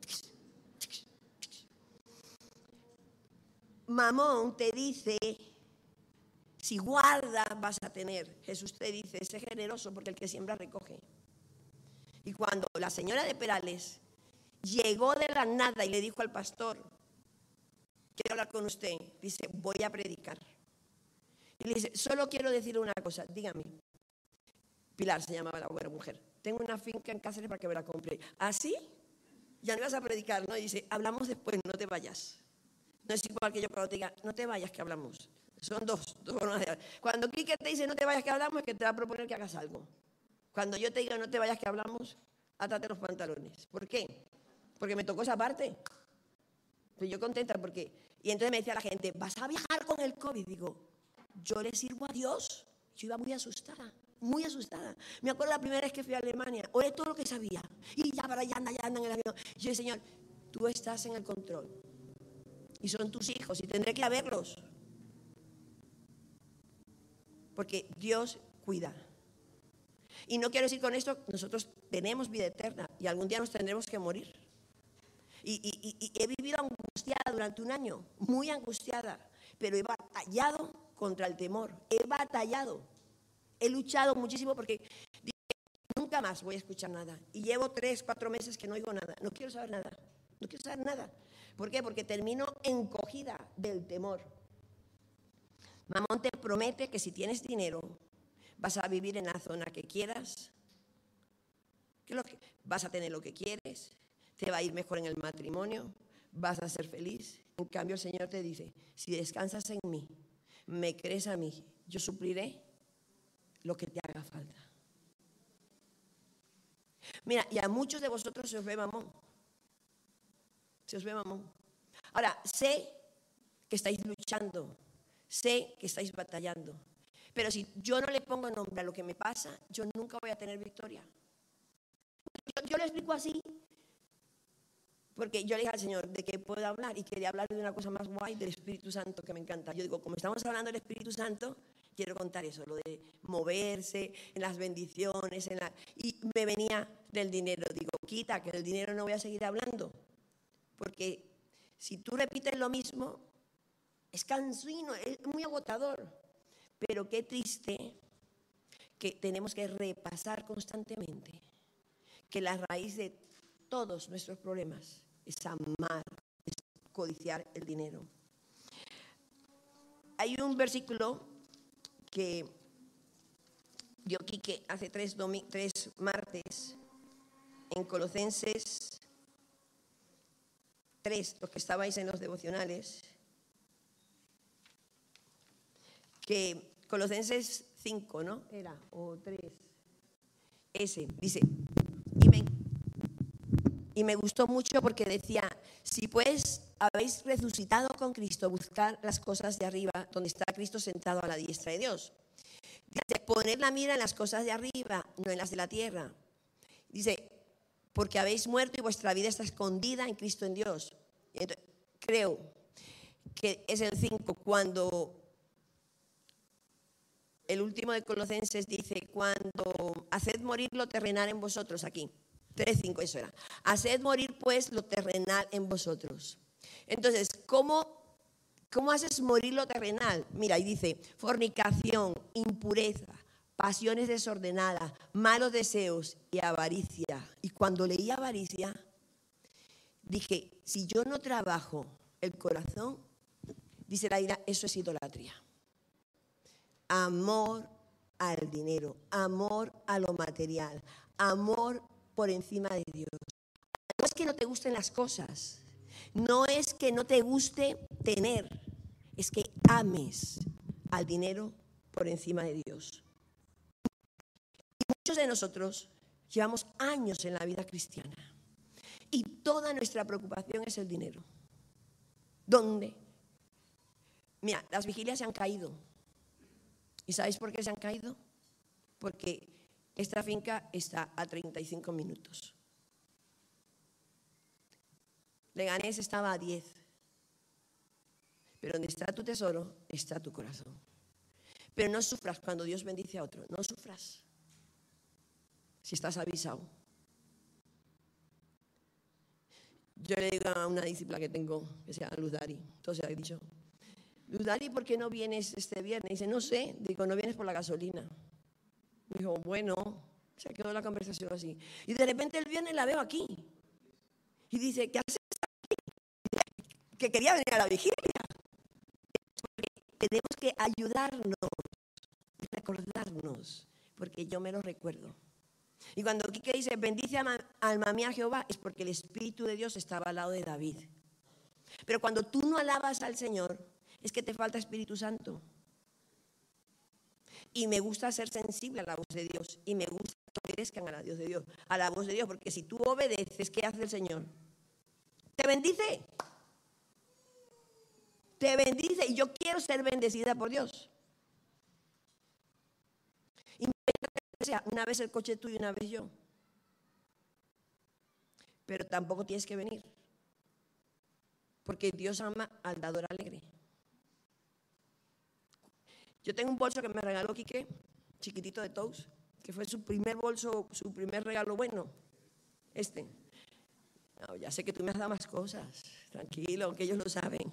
Mamón te dice, si guarda vas a tener. Jesús te dice, sé generoso porque el que siembra recoge. Y cuando la señora de Perales llegó de la nada y le dijo al pastor, quiero hablar con usted. Dice, voy a predicar. Y le dice, solo quiero decir una cosa, dígame. Pilar se llamaba la buena mujer. Tengo una finca en Cáceres para que me la compre. ¿Así? ¿Ah, ya no vas a predicar, ¿no? Y dice, hablamos después, no te vayas. No es igual que yo cuando te diga, no te vayas que hablamos. Son dos, dos Cuando Quique te dice, no te vayas que hablamos, es que te va a proponer que hagas algo. Cuando yo te diga, no te vayas que hablamos, átate los pantalones. ¿Por qué? Porque me tocó esa parte. Estoy yo contenta porque... Y entonces me decía la gente, ¿vas a viajar con el COVID? Digo, yo le sirvo a Dios. Yo iba muy asustada, muy asustada. Me acuerdo la primera vez que fui a Alemania, oré todo lo que sabía. Y ya para allá anda, ya anda en el avión. Y yo, Señor, tú estás en el control. Y son tus hijos y tendré que ir verlos. Porque Dios cuida. Y no quiero decir con esto, nosotros tenemos vida eterna y algún día nos tendremos que morir. Y, he vivido angustiada durante un año, muy angustiada, pero he batallado contra el temor, he batallado, he luchado muchísimo porque nunca más voy a escuchar nada. Y llevo tres, cuatro meses que no oigo nada, no quiero saber nada, no quiero saber nada. ¿Por qué? Porque termino encogida del temor. Mamón te promete que si tienes dinero, vas a vivir en la zona que quieras, que vas a tener lo que quieres, te va a ir mejor en el matrimonio, vas a ser feliz. En cambio, el Señor te dice, si descansas en mí, me crees a mí, yo supliré lo que te haga falta. Mira, y a muchos de vosotros se os ve mamón. Se os ve mamón. Ahora, sé que estáis luchando, sé que estáis batallando, pero si yo no le pongo nombre a lo que me pasa, yo nunca voy a tener victoria. Yo, yo lo explico así porque yo le dije al Señor de qué puedo hablar y quería hablar de una cosa más guay del Espíritu Santo que me encanta. Yo digo, como estamos hablando del Espíritu Santo, quiero contar eso, lo de moverse, en las bendiciones, en la... y me venía del dinero. Digo, quita, que del dinero no voy a seguir hablando. Porque si tú repites lo mismo, es cansino, es muy agotador. Pero qué triste que tenemos que repasar constantemente que la raíz de todos nuestros problemas es amar, es codiciar el dinero. Hay un versículo que yo que hace tres, tres martes en Colosenses 3, los que estabais en los devocionales, que Colosenses 5, ¿no? Era, o 3. Ese, dice, y me gustó mucho porque decía, si pues habéis resucitado con Cristo, buscar las cosas de arriba, donde está Cristo sentado a la diestra de Dios. Dice, poner la mira en las cosas de arriba, no en las de la tierra. Dice, porque habéis muerto y vuestra vida está escondida en Cristo en Dios. creo que es el 5 cuando el último de Colosenses dice, cuando haced morir lo terrenal en vosotros aquí. 3.5, eso era. Haced morir pues lo terrenal en vosotros. Entonces, ¿cómo, ¿cómo haces morir lo terrenal? Mira, ahí dice, fornicación, impureza, pasiones desordenadas, malos deseos y avaricia. Y cuando leí avaricia, dije, si yo no trabajo el corazón, dice la ira, eso es idolatría. Amor al dinero, amor a lo material, amor por encima de Dios. No es que no te gusten las cosas, no es que no te guste tener, es que ames al dinero por encima de Dios. Y muchos de nosotros llevamos años en la vida cristiana y toda nuestra preocupación es el dinero. ¿Dónde? Mira, las vigilias se han caído. ¿Y sabéis por qué se han caído? Porque esta finca está a 35 minutos. Leganés estaba a 10. Pero donde está tu tesoro, está tu corazón. Pero no sufras cuando Dios bendice a otro. No sufras. Si estás avisado. Yo le digo a una discípula que tengo, que se llama Luz Dari, entonces ha dicho, Luz Dari, ¿por qué no vienes este viernes? Dice, no sé, digo, no vienes por la gasolina. Me dijo, bueno, se quedó la conversación así. Y de repente el viernes la veo aquí. Y dice, ¿qué haces aquí? Que quería venir a la vigilia. Tenemos que ayudarnos, recordarnos, porque yo me lo recuerdo. Y cuando Quique dice, bendice alma mía Jehová, es porque el Espíritu de Dios estaba al lado de David. Pero cuando tú no alabas al Señor, es que te falta Espíritu Santo. Y me gusta ser sensible a la voz de Dios. Y me gusta que obedezcan a la, Dios de Dios, a la voz de Dios. Porque si tú obedeces, ¿qué hace el Señor? Te bendice. Te bendice. Y yo quiero ser bendecida por Dios. Sea una vez el coche tuyo y una vez yo. Pero tampoco tienes que venir. Porque Dios ama al dador alegre. Yo tengo un bolso que me regaló Quique, chiquitito de Toast, que fue su primer bolso, su primer regalo bueno. Este. ya sé que tú me has dado más cosas. Tranquilo, que ellos lo saben.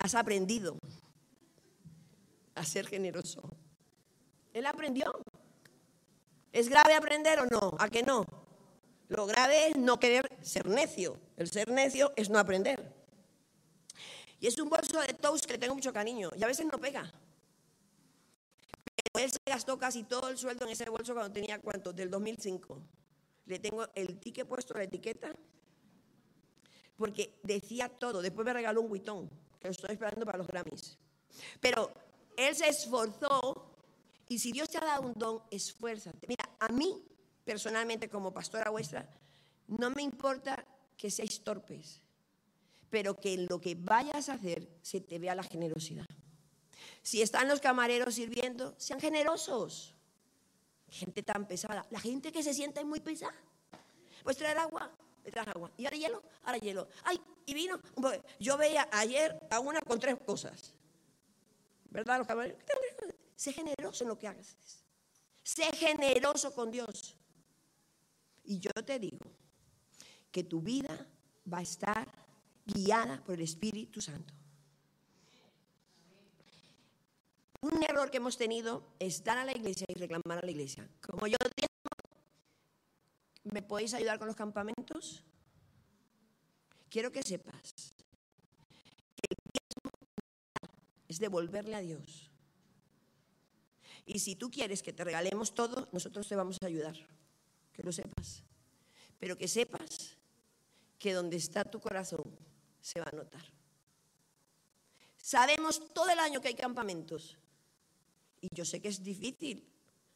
Has aprendido a ser generoso. Él aprendió. ¿Es grave aprender o no? ¿A qué no? Lo grave es no querer ser necio. El ser necio es no aprender. Y es un bolso de toast que le tengo mucho cariño. Y a veces no pega. Pero él se gastó casi todo el sueldo en ese bolso cuando tenía cuánto, del 2005. Le tengo el ticket puesto, la etiqueta, porque decía todo. Después me regaló un huitón, que lo estoy esperando para los Grammys. Pero él se esforzó y si Dios te ha dado un don, esfuérzate. Mira, a mí, personalmente, como pastora vuestra, no me importa que seáis torpes pero que en lo que vayas a hacer se te vea la generosidad. Si están los camareros sirviendo, sean generosos. Gente tan pesada. La gente que se siente muy pesada. Pues traer agua, traer agua. Y ahora hielo, ahora hielo. Ay, y vino. Yo veía ayer a una con tres cosas. ¿Verdad? Los camareros. Sé generoso en lo que hagas. Sé generoso con Dios. Y yo te digo que tu vida va a estar guiada por el Espíritu Santo. Un error que hemos tenido es dar a la iglesia y reclamar a la iglesia. Como yo ¿me podéis ayudar con los campamentos? Quiero que sepas que el es devolverle a Dios. Y si tú quieres que te regalemos todo, nosotros te vamos a ayudar. Que lo sepas. Pero que sepas que donde está tu corazón, se va a notar. Sabemos todo el año que hay campamentos. Y yo sé que es difícil.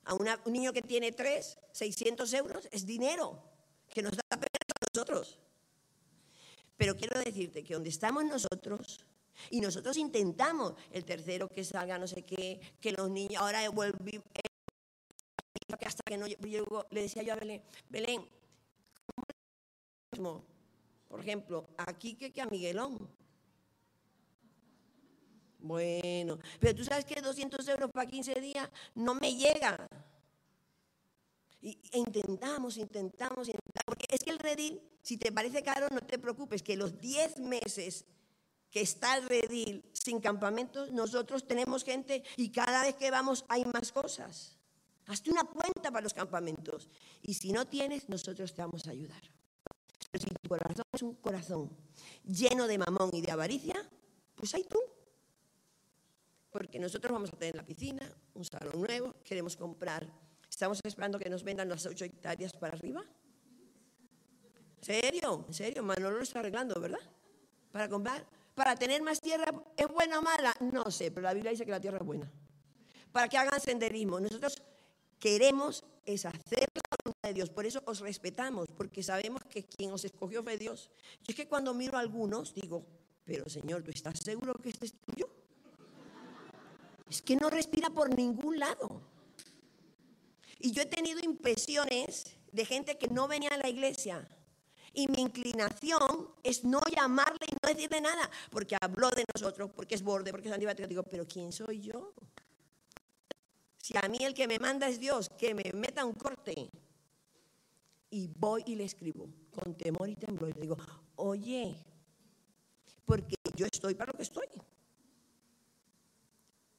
A un niño que tiene tres, 600 euros, es dinero que nos da pena a nosotros. Pero quiero decirte que donde estamos nosotros, y nosotros intentamos el tercero que salga no sé qué, que los niños, ahora vuelvo, hasta que no llego, le decía yo a Belén, Belén, ¿cómo por ejemplo, aquí que, que a Miguelón. Bueno, pero tú sabes que 200 euros para 15 días no me llega. E intentamos, intentamos, intentamos. Porque es que el redil, si te parece caro, no te preocupes, que los 10 meses que está el redil sin campamentos, nosotros tenemos gente y cada vez que vamos hay más cosas. Hazte una cuenta para los campamentos. Y si no tienes, nosotros te vamos a ayudar. Corazón es un corazón lleno de mamón y de avaricia, pues ahí tú. Porque nosotros vamos a tener la piscina, un salón nuevo, queremos comprar. Estamos esperando que nos vendan las ocho hectáreas para arriba. ¿En serio? ¿En serio? Manolo lo está arreglando, ¿verdad? Para comprar. Para tener más tierra, ¿es buena o mala? No sé, pero la Biblia dice que la tierra es buena. Para que hagan senderismo. Nosotros queremos es hacer de Dios. Por eso os respetamos, porque sabemos que quien os escogió fue Dios. Y es que cuando miro a algunos digo, pero Señor, ¿tú estás seguro que este es tuyo? Es que no respira por ningún lado. Y yo he tenido impresiones de gente que no venía a la iglesia. Y mi inclinación es no llamarle y no decirle nada, porque habló de nosotros, porque es borde, porque es antibático. Digo, pero ¿quién soy yo? Si a mí el que me manda es Dios, que me meta un corte y voy y le escribo con temor y temblor. Y le digo, oye, porque yo estoy para lo que estoy.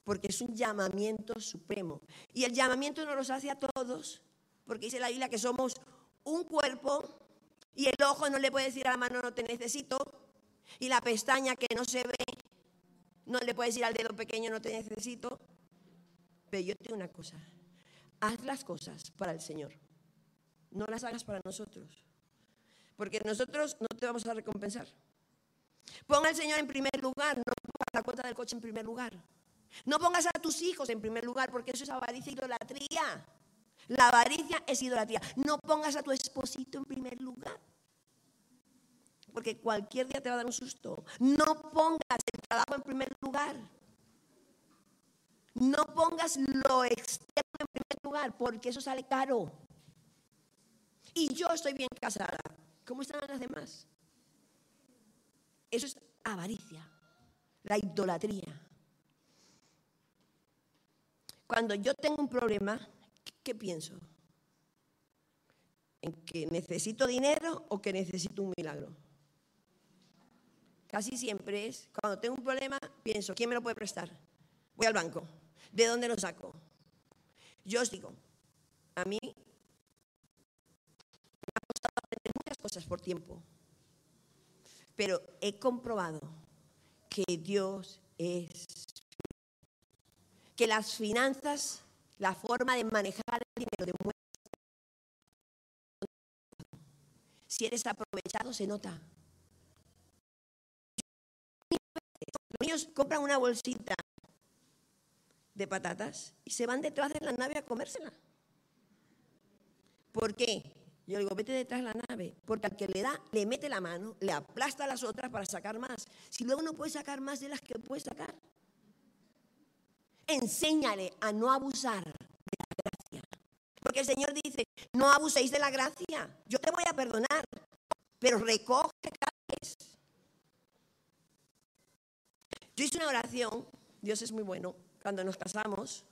Porque es un llamamiento supremo. Y el llamamiento nos los hace a todos, porque dice la Biblia que somos un cuerpo Y el ojo no le puede decir a la mano no te necesito. Y la pestaña que no se ve no le puede decir al dedo pequeño no te necesito. Pero yo te digo una cosa. Haz las cosas para el Señor. No las hagas para nosotros. Porque nosotros no te vamos a recompensar. Ponga al Señor en primer lugar, no pongas la cuota del coche en primer lugar. No pongas a tus hijos en primer lugar, porque eso es avaricia y idolatría. La avaricia es idolatría. No pongas a tu esposito en primer lugar. Porque cualquier día te va a dar un susto. No pongas el trabajo en primer lugar. No pongas lo externo en primer lugar, porque eso sale caro. Y yo estoy bien casada. ¿Cómo están las demás? Eso es avaricia, la idolatría. Cuando yo tengo un problema, ¿qué pienso? ¿En que necesito dinero o que necesito un milagro? Casi siempre es, cuando tengo un problema, pienso, ¿quién me lo puede prestar? Voy al banco. ¿De dónde lo saco? Yo os digo, por tiempo, pero he comprobado que Dios es que las finanzas, la forma de manejar el dinero, de si eres aprovechado, se nota. Los niños compran una bolsita de patatas y se van detrás de la nave a comérsela. ¿Por qué? Yo digo, vete detrás de la nave, porque al que le da, le mete la mano, le aplasta las otras para sacar más. Si luego no puede sacar más de las que puede sacar enséñale a no abusar de la gracia. Porque el Señor dice, no abuséis de la gracia. Yo te voy a perdonar, pero recoge cada vez. Yo hice una oración, Dios es muy bueno, cuando nos casamos,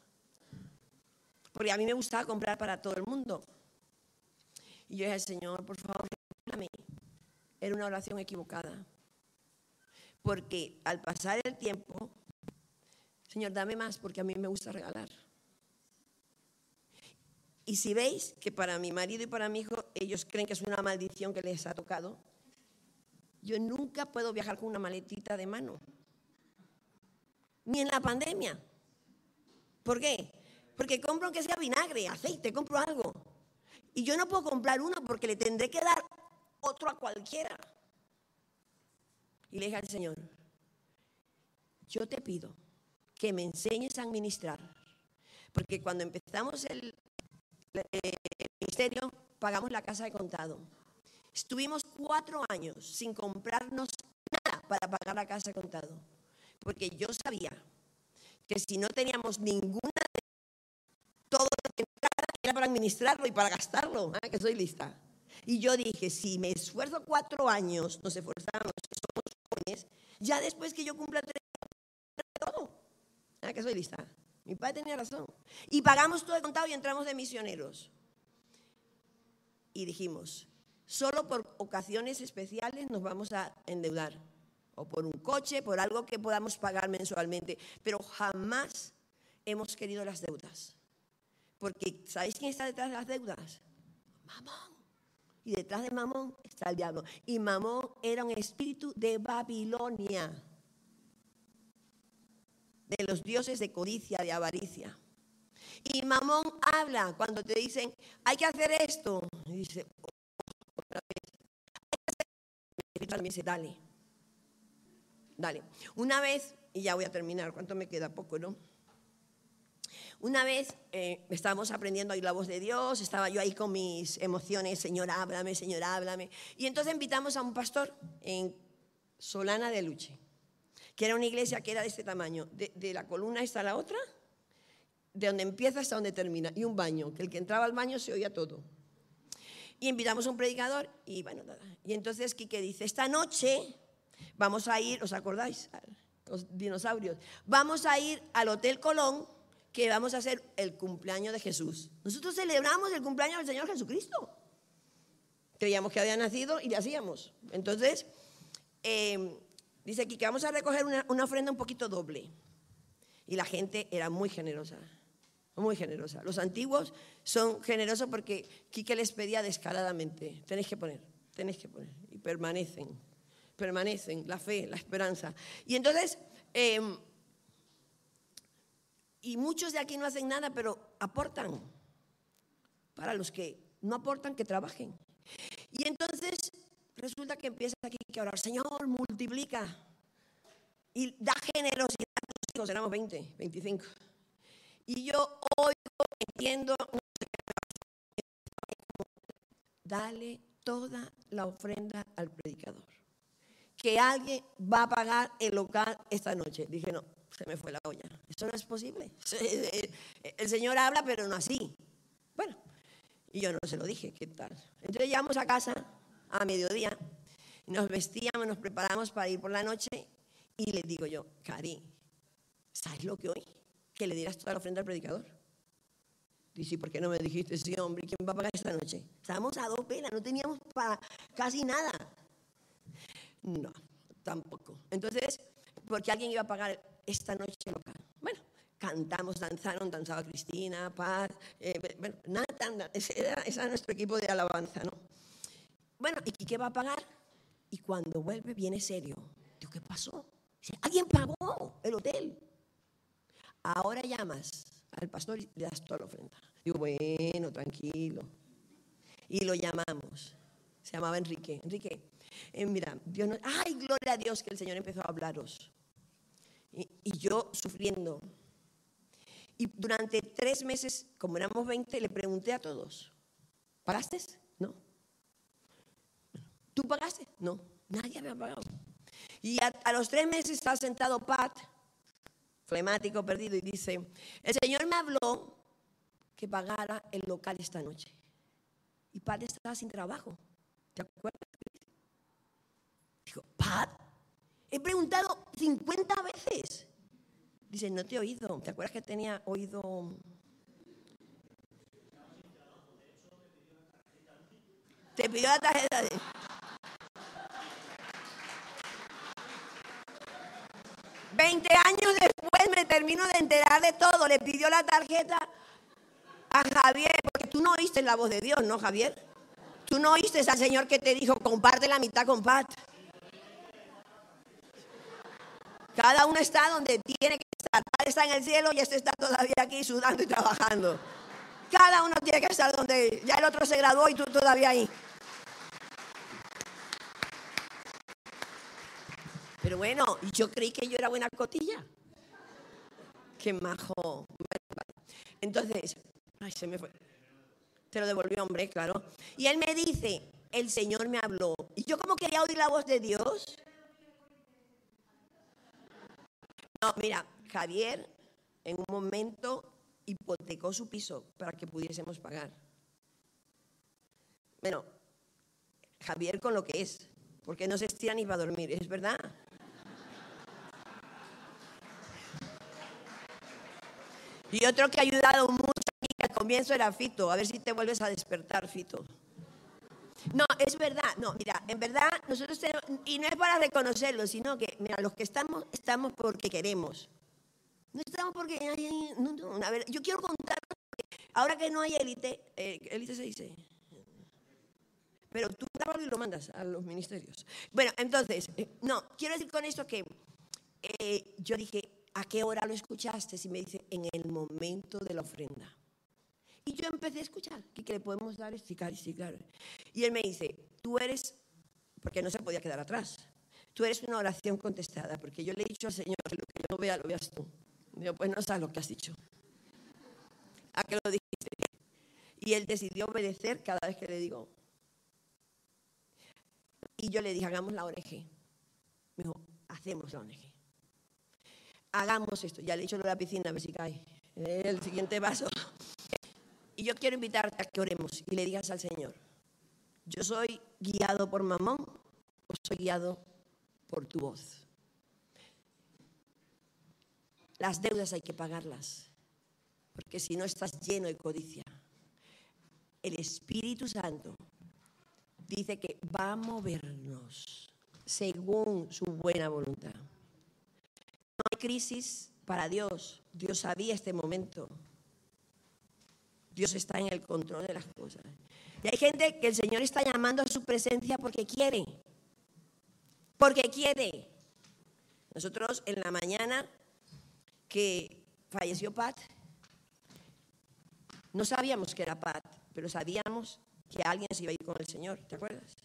porque a mí me gustaba comprar para todo el mundo. Y yo dije, Señor, por favor, mí. Era una oración equivocada. Porque al pasar el tiempo, Señor, dame más porque a mí me gusta regalar. Y si veis que para mi marido y para mi hijo ellos creen que es una maldición que les ha tocado, yo nunca puedo viajar con una maletita de mano. Ni en la pandemia. ¿Por qué? Porque compro que sea vinagre, aceite, compro algo. Y yo no puedo comprar uno porque le tendré que dar otro a cualquiera. Y le dije al Señor, yo te pido que me enseñes a administrar. Porque cuando empezamos el, ministerio, pagamos la casa de contado. Estuvimos cuatro años sin comprarnos nada para pagar la casa de contado. Porque yo sabía que si no teníamos ninguna, todo lo que era para administrarlo y para gastarlo, ¿eh? que soy lista. Y yo dije, si me esfuerzo cuatro años, nos esforzamos, somos jóvenes, ya después que yo cumpla tres todo. Ah, que soy lista. Mi padre tenía razón. Y pagamos todo el contado y entramos de misioneros. Y dijimos, solo por ocasiones especiales nos vamos a endeudar. O por un coche, por algo que podamos pagar mensualmente. Pero jamás hemos querido las deudas. Porque ¿sabéis quién está detrás de las deudas? Mamón. Y detrás de Mamón está el diablo. Y Mamón era un espíritu de Babilonia de los dioses de codicia, de avaricia. Y Mamón habla cuando te dicen, hay que hacer esto. Y dice, otra vez, también dice, dale, dale. Una vez, y ya voy a terminar, ¿cuánto me queda? Poco, ¿no? Una vez eh, estábamos aprendiendo a oír la voz de Dios, estaba yo ahí con mis emociones, Señor, háblame, Señor, háblame. Y entonces invitamos a un pastor en Solana de Luche que era una iglesia que era de este tamaño, de, la columna esta a la otra, de donde empieza hasta donde termina, y un baño, que el que entraba al baño se oía todo. Y invitamos a un predicador y bueno, nada. Y entonces Quique dice, esta noche vamos a ir, ¿os acordáis? Los dinosaurios. Vamos a ir al Hotel Colón, que vamos a hacer el cumpleaños de Jesús. Nosotros celebramos el cumpleaños del Señor Jesucristo. Creíamos que había nacido y le hacíamos. Entonces, eh, Dice aquí que vamos a recoger una, ofrenda un poquito doble. Y la gente era muy generosa, muy generosa. Los antiguos son generosos porque Quique les pedía descaradamente, tenéis que poner. Tenéis que poner. Y permanecen. Permanecen. La fe, la esperanza. Y entonces, em, y muchos de aquí no hacen nada, pero aportan. Para los que no aportan, que trabajen. Y entonces resulta que empieza aquí que orar, Señor, multiplica y da generosidad a tus hijos, éramos 20, 25. Y yo hoy entiendo, dale toda la ofrenda al predicador. Que alguien va a pagar el local esta noche. Dije, no, se me fue la olla. Eso no es posible. El Señor habla, pero no así. Bueno, y yo no se lo dije, ¿qué tal? Entonces llegamos a casa a mediodía, y nos vestíamos, nos preparamos para ir por la noche y le digo yo, Cari, ¿sabes lo que hoy? Que le dieras toda la ofrenda al predicador. Dice, ¿por qué no me dijiste, sí, hombre, ¿quién va a pagar esta noche? Estábamos a dos velas, no teníamos para casi nada. No, tampoco. Entonces, ¿por qué alguien iba a pagar esta noche local? Bueno, cantamos, danzaron, danzaba Cristina, Paz, eh, bueno, nada, ese era, nuestro equipo de alabanza, ¿no? Bueno, ¿y qué va a pagar? Y cuando vuelve viene serio. Digo, ¿qué pasó? Dice, alguien pagó el hotel. Ahora llamas al pastor y le das toda la ofrenda. Digo, bueno, tranquilo. Y lo llamamos. Se llamaba Enrique. Enrique, eh, mira, Dios no, ay, gloria a Dios que el Señor empezó a hablaros. Y, yo sufriendo. Y durante tres meses, como éramos 20, le pregunté a todos, ¿pagaste? No. ¿Tú pagaste? No. Nadie había pagado. Y a, a los tres meses está sentado Pat flemático, perdido, y dice, el Señor me habló que pagara el local esta noche. Y Pat estaba sin trabajo. ¿Te acuerdas? Dijo, Pat, he preguntado 50 veces. Dice, no te he oído. ¿Te acuerdas que tenía oído? Te pidió la tarjeta de... 20 años después me termino de enterar de todo. Le pidió la tarjeta a Javier, porque tú no oíste la voz de Dios, ¿no, Javier? Tú no oíste al Señor que te dijo, comparte la mitad con Pat. Cada uno está donde tiene que estar. Pat está en el cielo y este está todavía aquí sudando y trabajando. Cada uno tiene que estar donde ya el otro se graduó y tú todavía ahí. Pero bueno, yo creí que yo era buena cotilla. Qué majo. Entonces, ay, se me fue. Te lo devolvió, hombre, claro. Y él me dice, el Señor me habló. Y yo como quería oír la voz de Dios. No, mira, Javier en un momento hipotecó su piso para que pudiésemos pagar. Bueno, Javier con lo que es, porque no se estira ni para dormir, es verdad. Y otro que ha ayudado mucho al comienzo era Fito. A ver si te vuelves a despertar, Fito. No, es verdad. No, mira, en verdad nosotros tenemos, y no es para reconocerlo, sino que, mira, los que estamos, estamos porque queremos. No estamos porque, a ver, yo quiero contar, ahora que no hay élite, eh, élite se dice, pero tú y lo mandas a los ministerios. Bueno, entonces, eh, no, quiero decir con esto que eh, yo dije, ¿a qué hora lo escuchaste? Y me dice, en el momento de la ofrenda. Y yo empecé a escuchar, que le podemos dar este, sí, claro. Y él me dice, tú eres, porque no se podía quedar atrás, tú eres una oración contestada, porque yo le he dicho al Señor lo que yo vea, lo veas tú. Digo, pues no sabes lo que has dicho. ¿A qué lo dijiste? Y él decidió obedecer cada vez que le digo. Y yo le dije, hagamos la ONG. Me dijo, hacemos la ONG hagamos esto. Ya le he dicho lo de la piscina, a ver si cae. El siguiente vaso. Y yo quiero invitarte a que oremos y le digas al Señor, yo soy guiado por mamón o soy guiado por tu voz. Las deudas hay que pagarlas, porque si no estás lleno de codicia. El Espíritu Santo dice que va a movernos según su buena voluntad crisis para Dios. Dios sabía este momento. Dios está en el control de las cosas. Y hay gente que el Señor está llamando a su presencia porque quiere. Porque quiere. Nosotros en la mañana que falleció Pat, no sabíamos que era Pat, pero sabíamos que alguien se iba a ir con el Señor, ¿te acuerdas?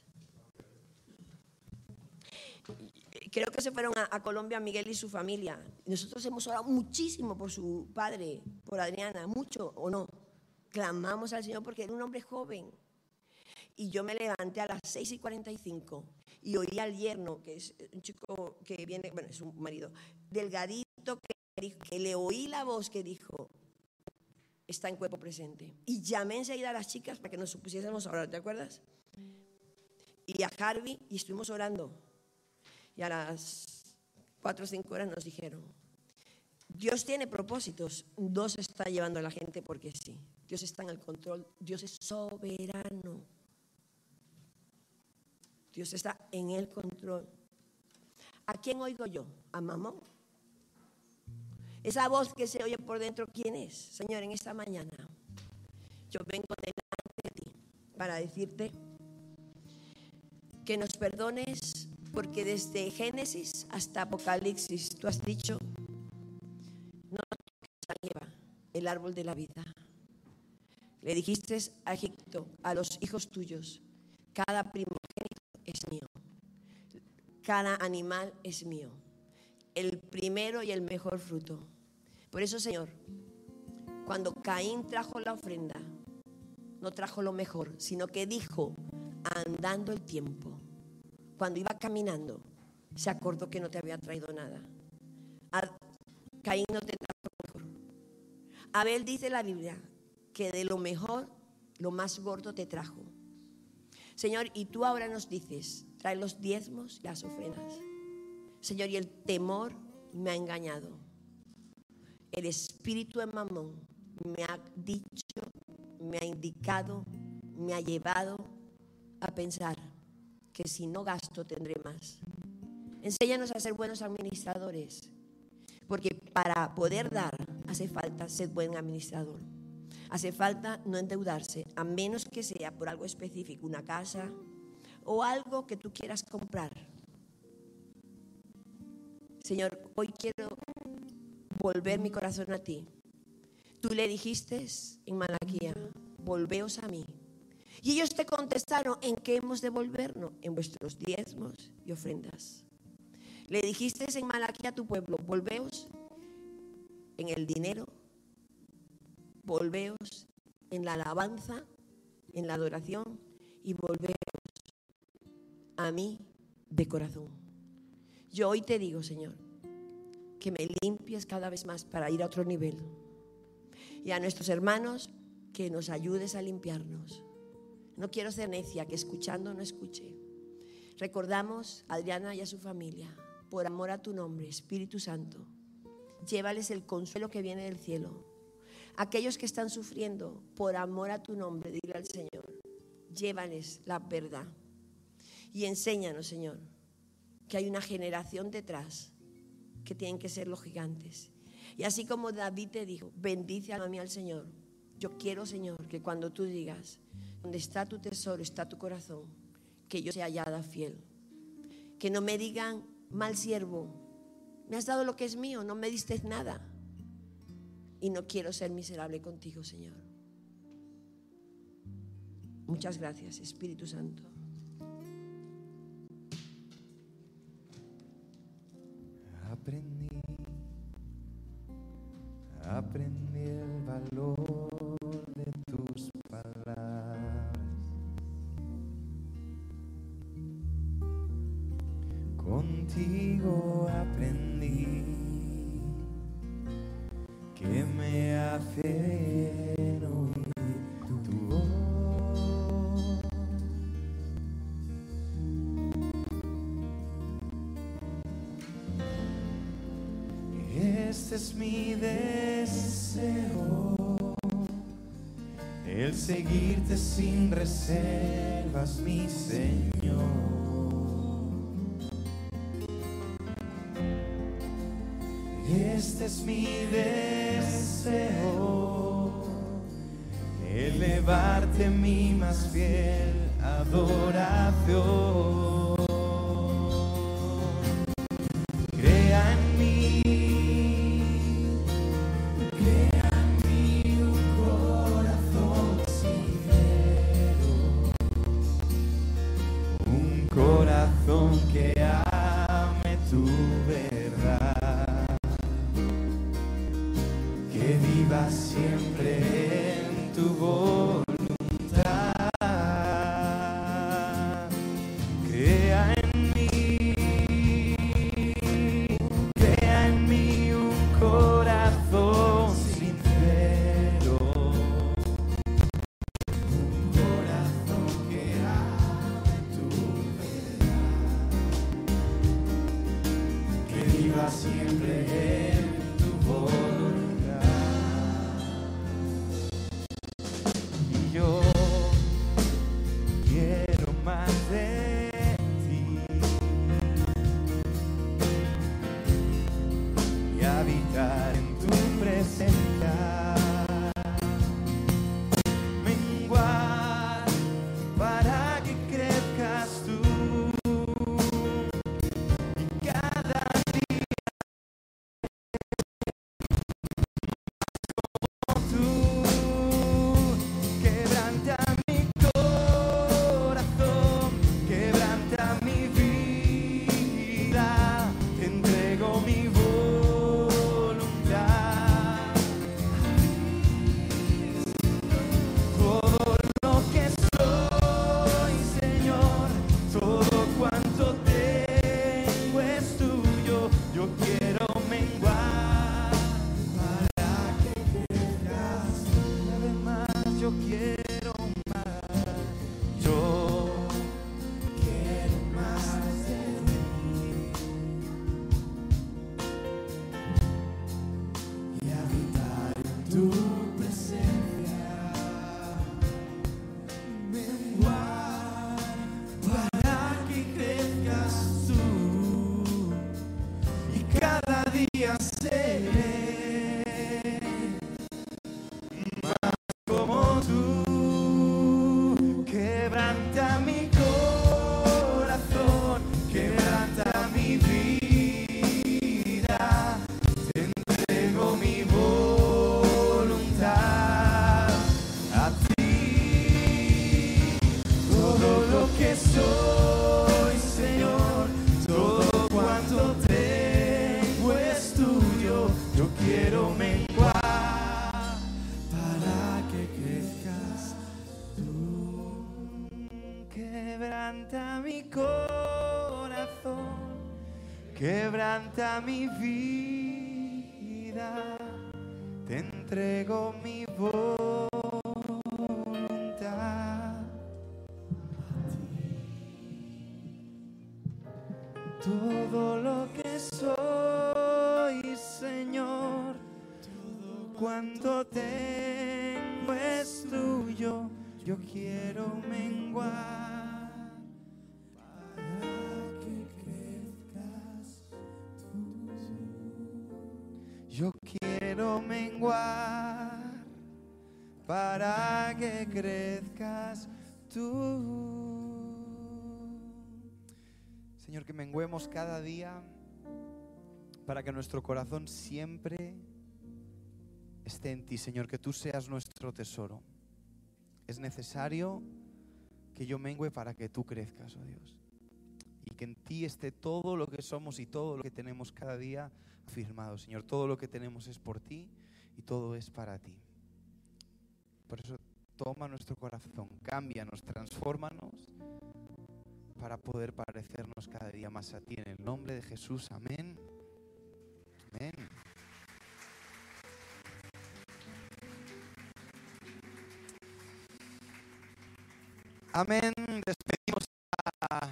Creo que se fueron a, Colombia Miguel y su familia. Nosotros hemos orado muchísimo por su padre, por Adriana, mucho o no. Clamamos al Señor porque era un hombre joven. Y yo me levanté a las 6 y 45 y oí al yerno, que es un chico que viene, bueno, es un marido, delgadito, que, le oí la voz que dijo, está en cuerpo presente. Y llamé enseguida a las chicas para que nos pusiésemos a orar, ¿te acuerdas? Y a Harvey y estuvimos orando. Y a las cuatro o cinco horas nos dijeron, Dios tiene propósitos, Dios está llevando a la gente porque sí. Dios está en el control, Dios es soberano. Dios está en el control. ¿A quién oigo yo? ¿A mamón? Esa voz que se oye por dentro, ¿quién es? Señor, en esta mañana yo vengo delante de ti para decirte que nos perdones porque desde Génesis hasta Apocalipsis tú has dicho, no lleva el árbol de la vida. Le dijiste a Egipto, a los hijos tuyos, cada primogénito es mío, cada animal es mío, el primero y el mejor fruto. Por eso, Señor, cuando Caín trajo la ofrenda, no trajo lo mejor, sino que dijo, andando el tiempo, cuando iba caminando, se acordó que no te había traído nada. Caín no te. Abel dice la Biblia que de lo mejor, lo más gordo te trajo. Señor, y tú ahora nos dices, trae los diezmos y las ofrendas. Señor, y el temor me ha engañado. El espíritu de mamón me ha dicho, me ha indicado, me ha llevado a pensar que si no gasto tendré más. Enséñanos a ser buenos administradores, porque para poder dar hace falta ser buen administrador. Hace falta no endeudarse, a menos que sea por algo específico, una casa o algo que tú quieras comprar. Señor, hoy quiero volver mi corazón a ti. Tú le dijiste en Malaquía, volveos a mí y ellos te contestaron, ¿en qué hemos de volvernos? En vuestros diezmos y ofrendas. Le dijiste en Malaquía a tu pueblo, volveos en el dinero, volveos en la alabanza, en la adoración y volveos a mí de corazón. Yo hoy te digo, Señor, que me limpies cada vez más para ir a otro nivel. Y a nuestros hermanos, que nos ayudes a limpiarnos no quiero ser necia, que escuchando no escuche. Recordamos a Adriana y a su familia, por amor a tu nombre, Espíritu Santo. Llévales el consuelo que viene del cielo. Aquellos que están sufriendo, por amor a tu nombre, dile al Señor, llévales la verdad. Y enséñanos, Señor, que hay una generación detrás que tienen que ser los gigantes. Y así como David te dijo, bendice a mí al Señor. Yo quiero, Señor, que cuando tú digas, donde está tu tesoro, está tu corazón. Que yo sea hallada fiel. Que no me digan, mal siervo, me has dado lo que es mío, no me diste nada. Y no quiero ser miserable contigo, Señor. Muchas gracias, Espíritu Santo. Aprendí, aprendí el valor seguirte sin reservas, mi Señor. Este es mi deseo, elevarte mi más fiel adoración. Corazón que ame tu verdad, que viva siempre quebranta mi vida. Cada día para que nuestro corazón siempre esté en ti, Señor, que tú seas nuestro tesoro. Es necesario que yo mengüe para que tú crezcas, oh Dios. Y que en ti esté todo lo que somos y todo lo que tenemos cada día afirmado, Señor. Todo lo que tenemos es por ti y todo es para ti. Por eso toma nuestro corazón, cámbianos, transfórmanos para poder parecernos cada día más a ti. En el nombre de Jesús, amén. Amén. Amén. Despedimos a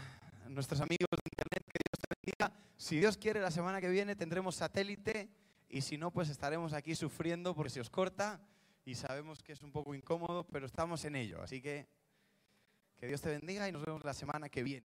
nuestros amigos de internet. Que Dios te bendiga. Si Dios quiere, la semana que viene tendremos satélite. Y si no, pues estaremos aquí sufriendo porque se os corta. Y sabemos que es un poco incómodo, pero estamos en ello. Así que que Dios te bendiga y nos vemos la semana que viene.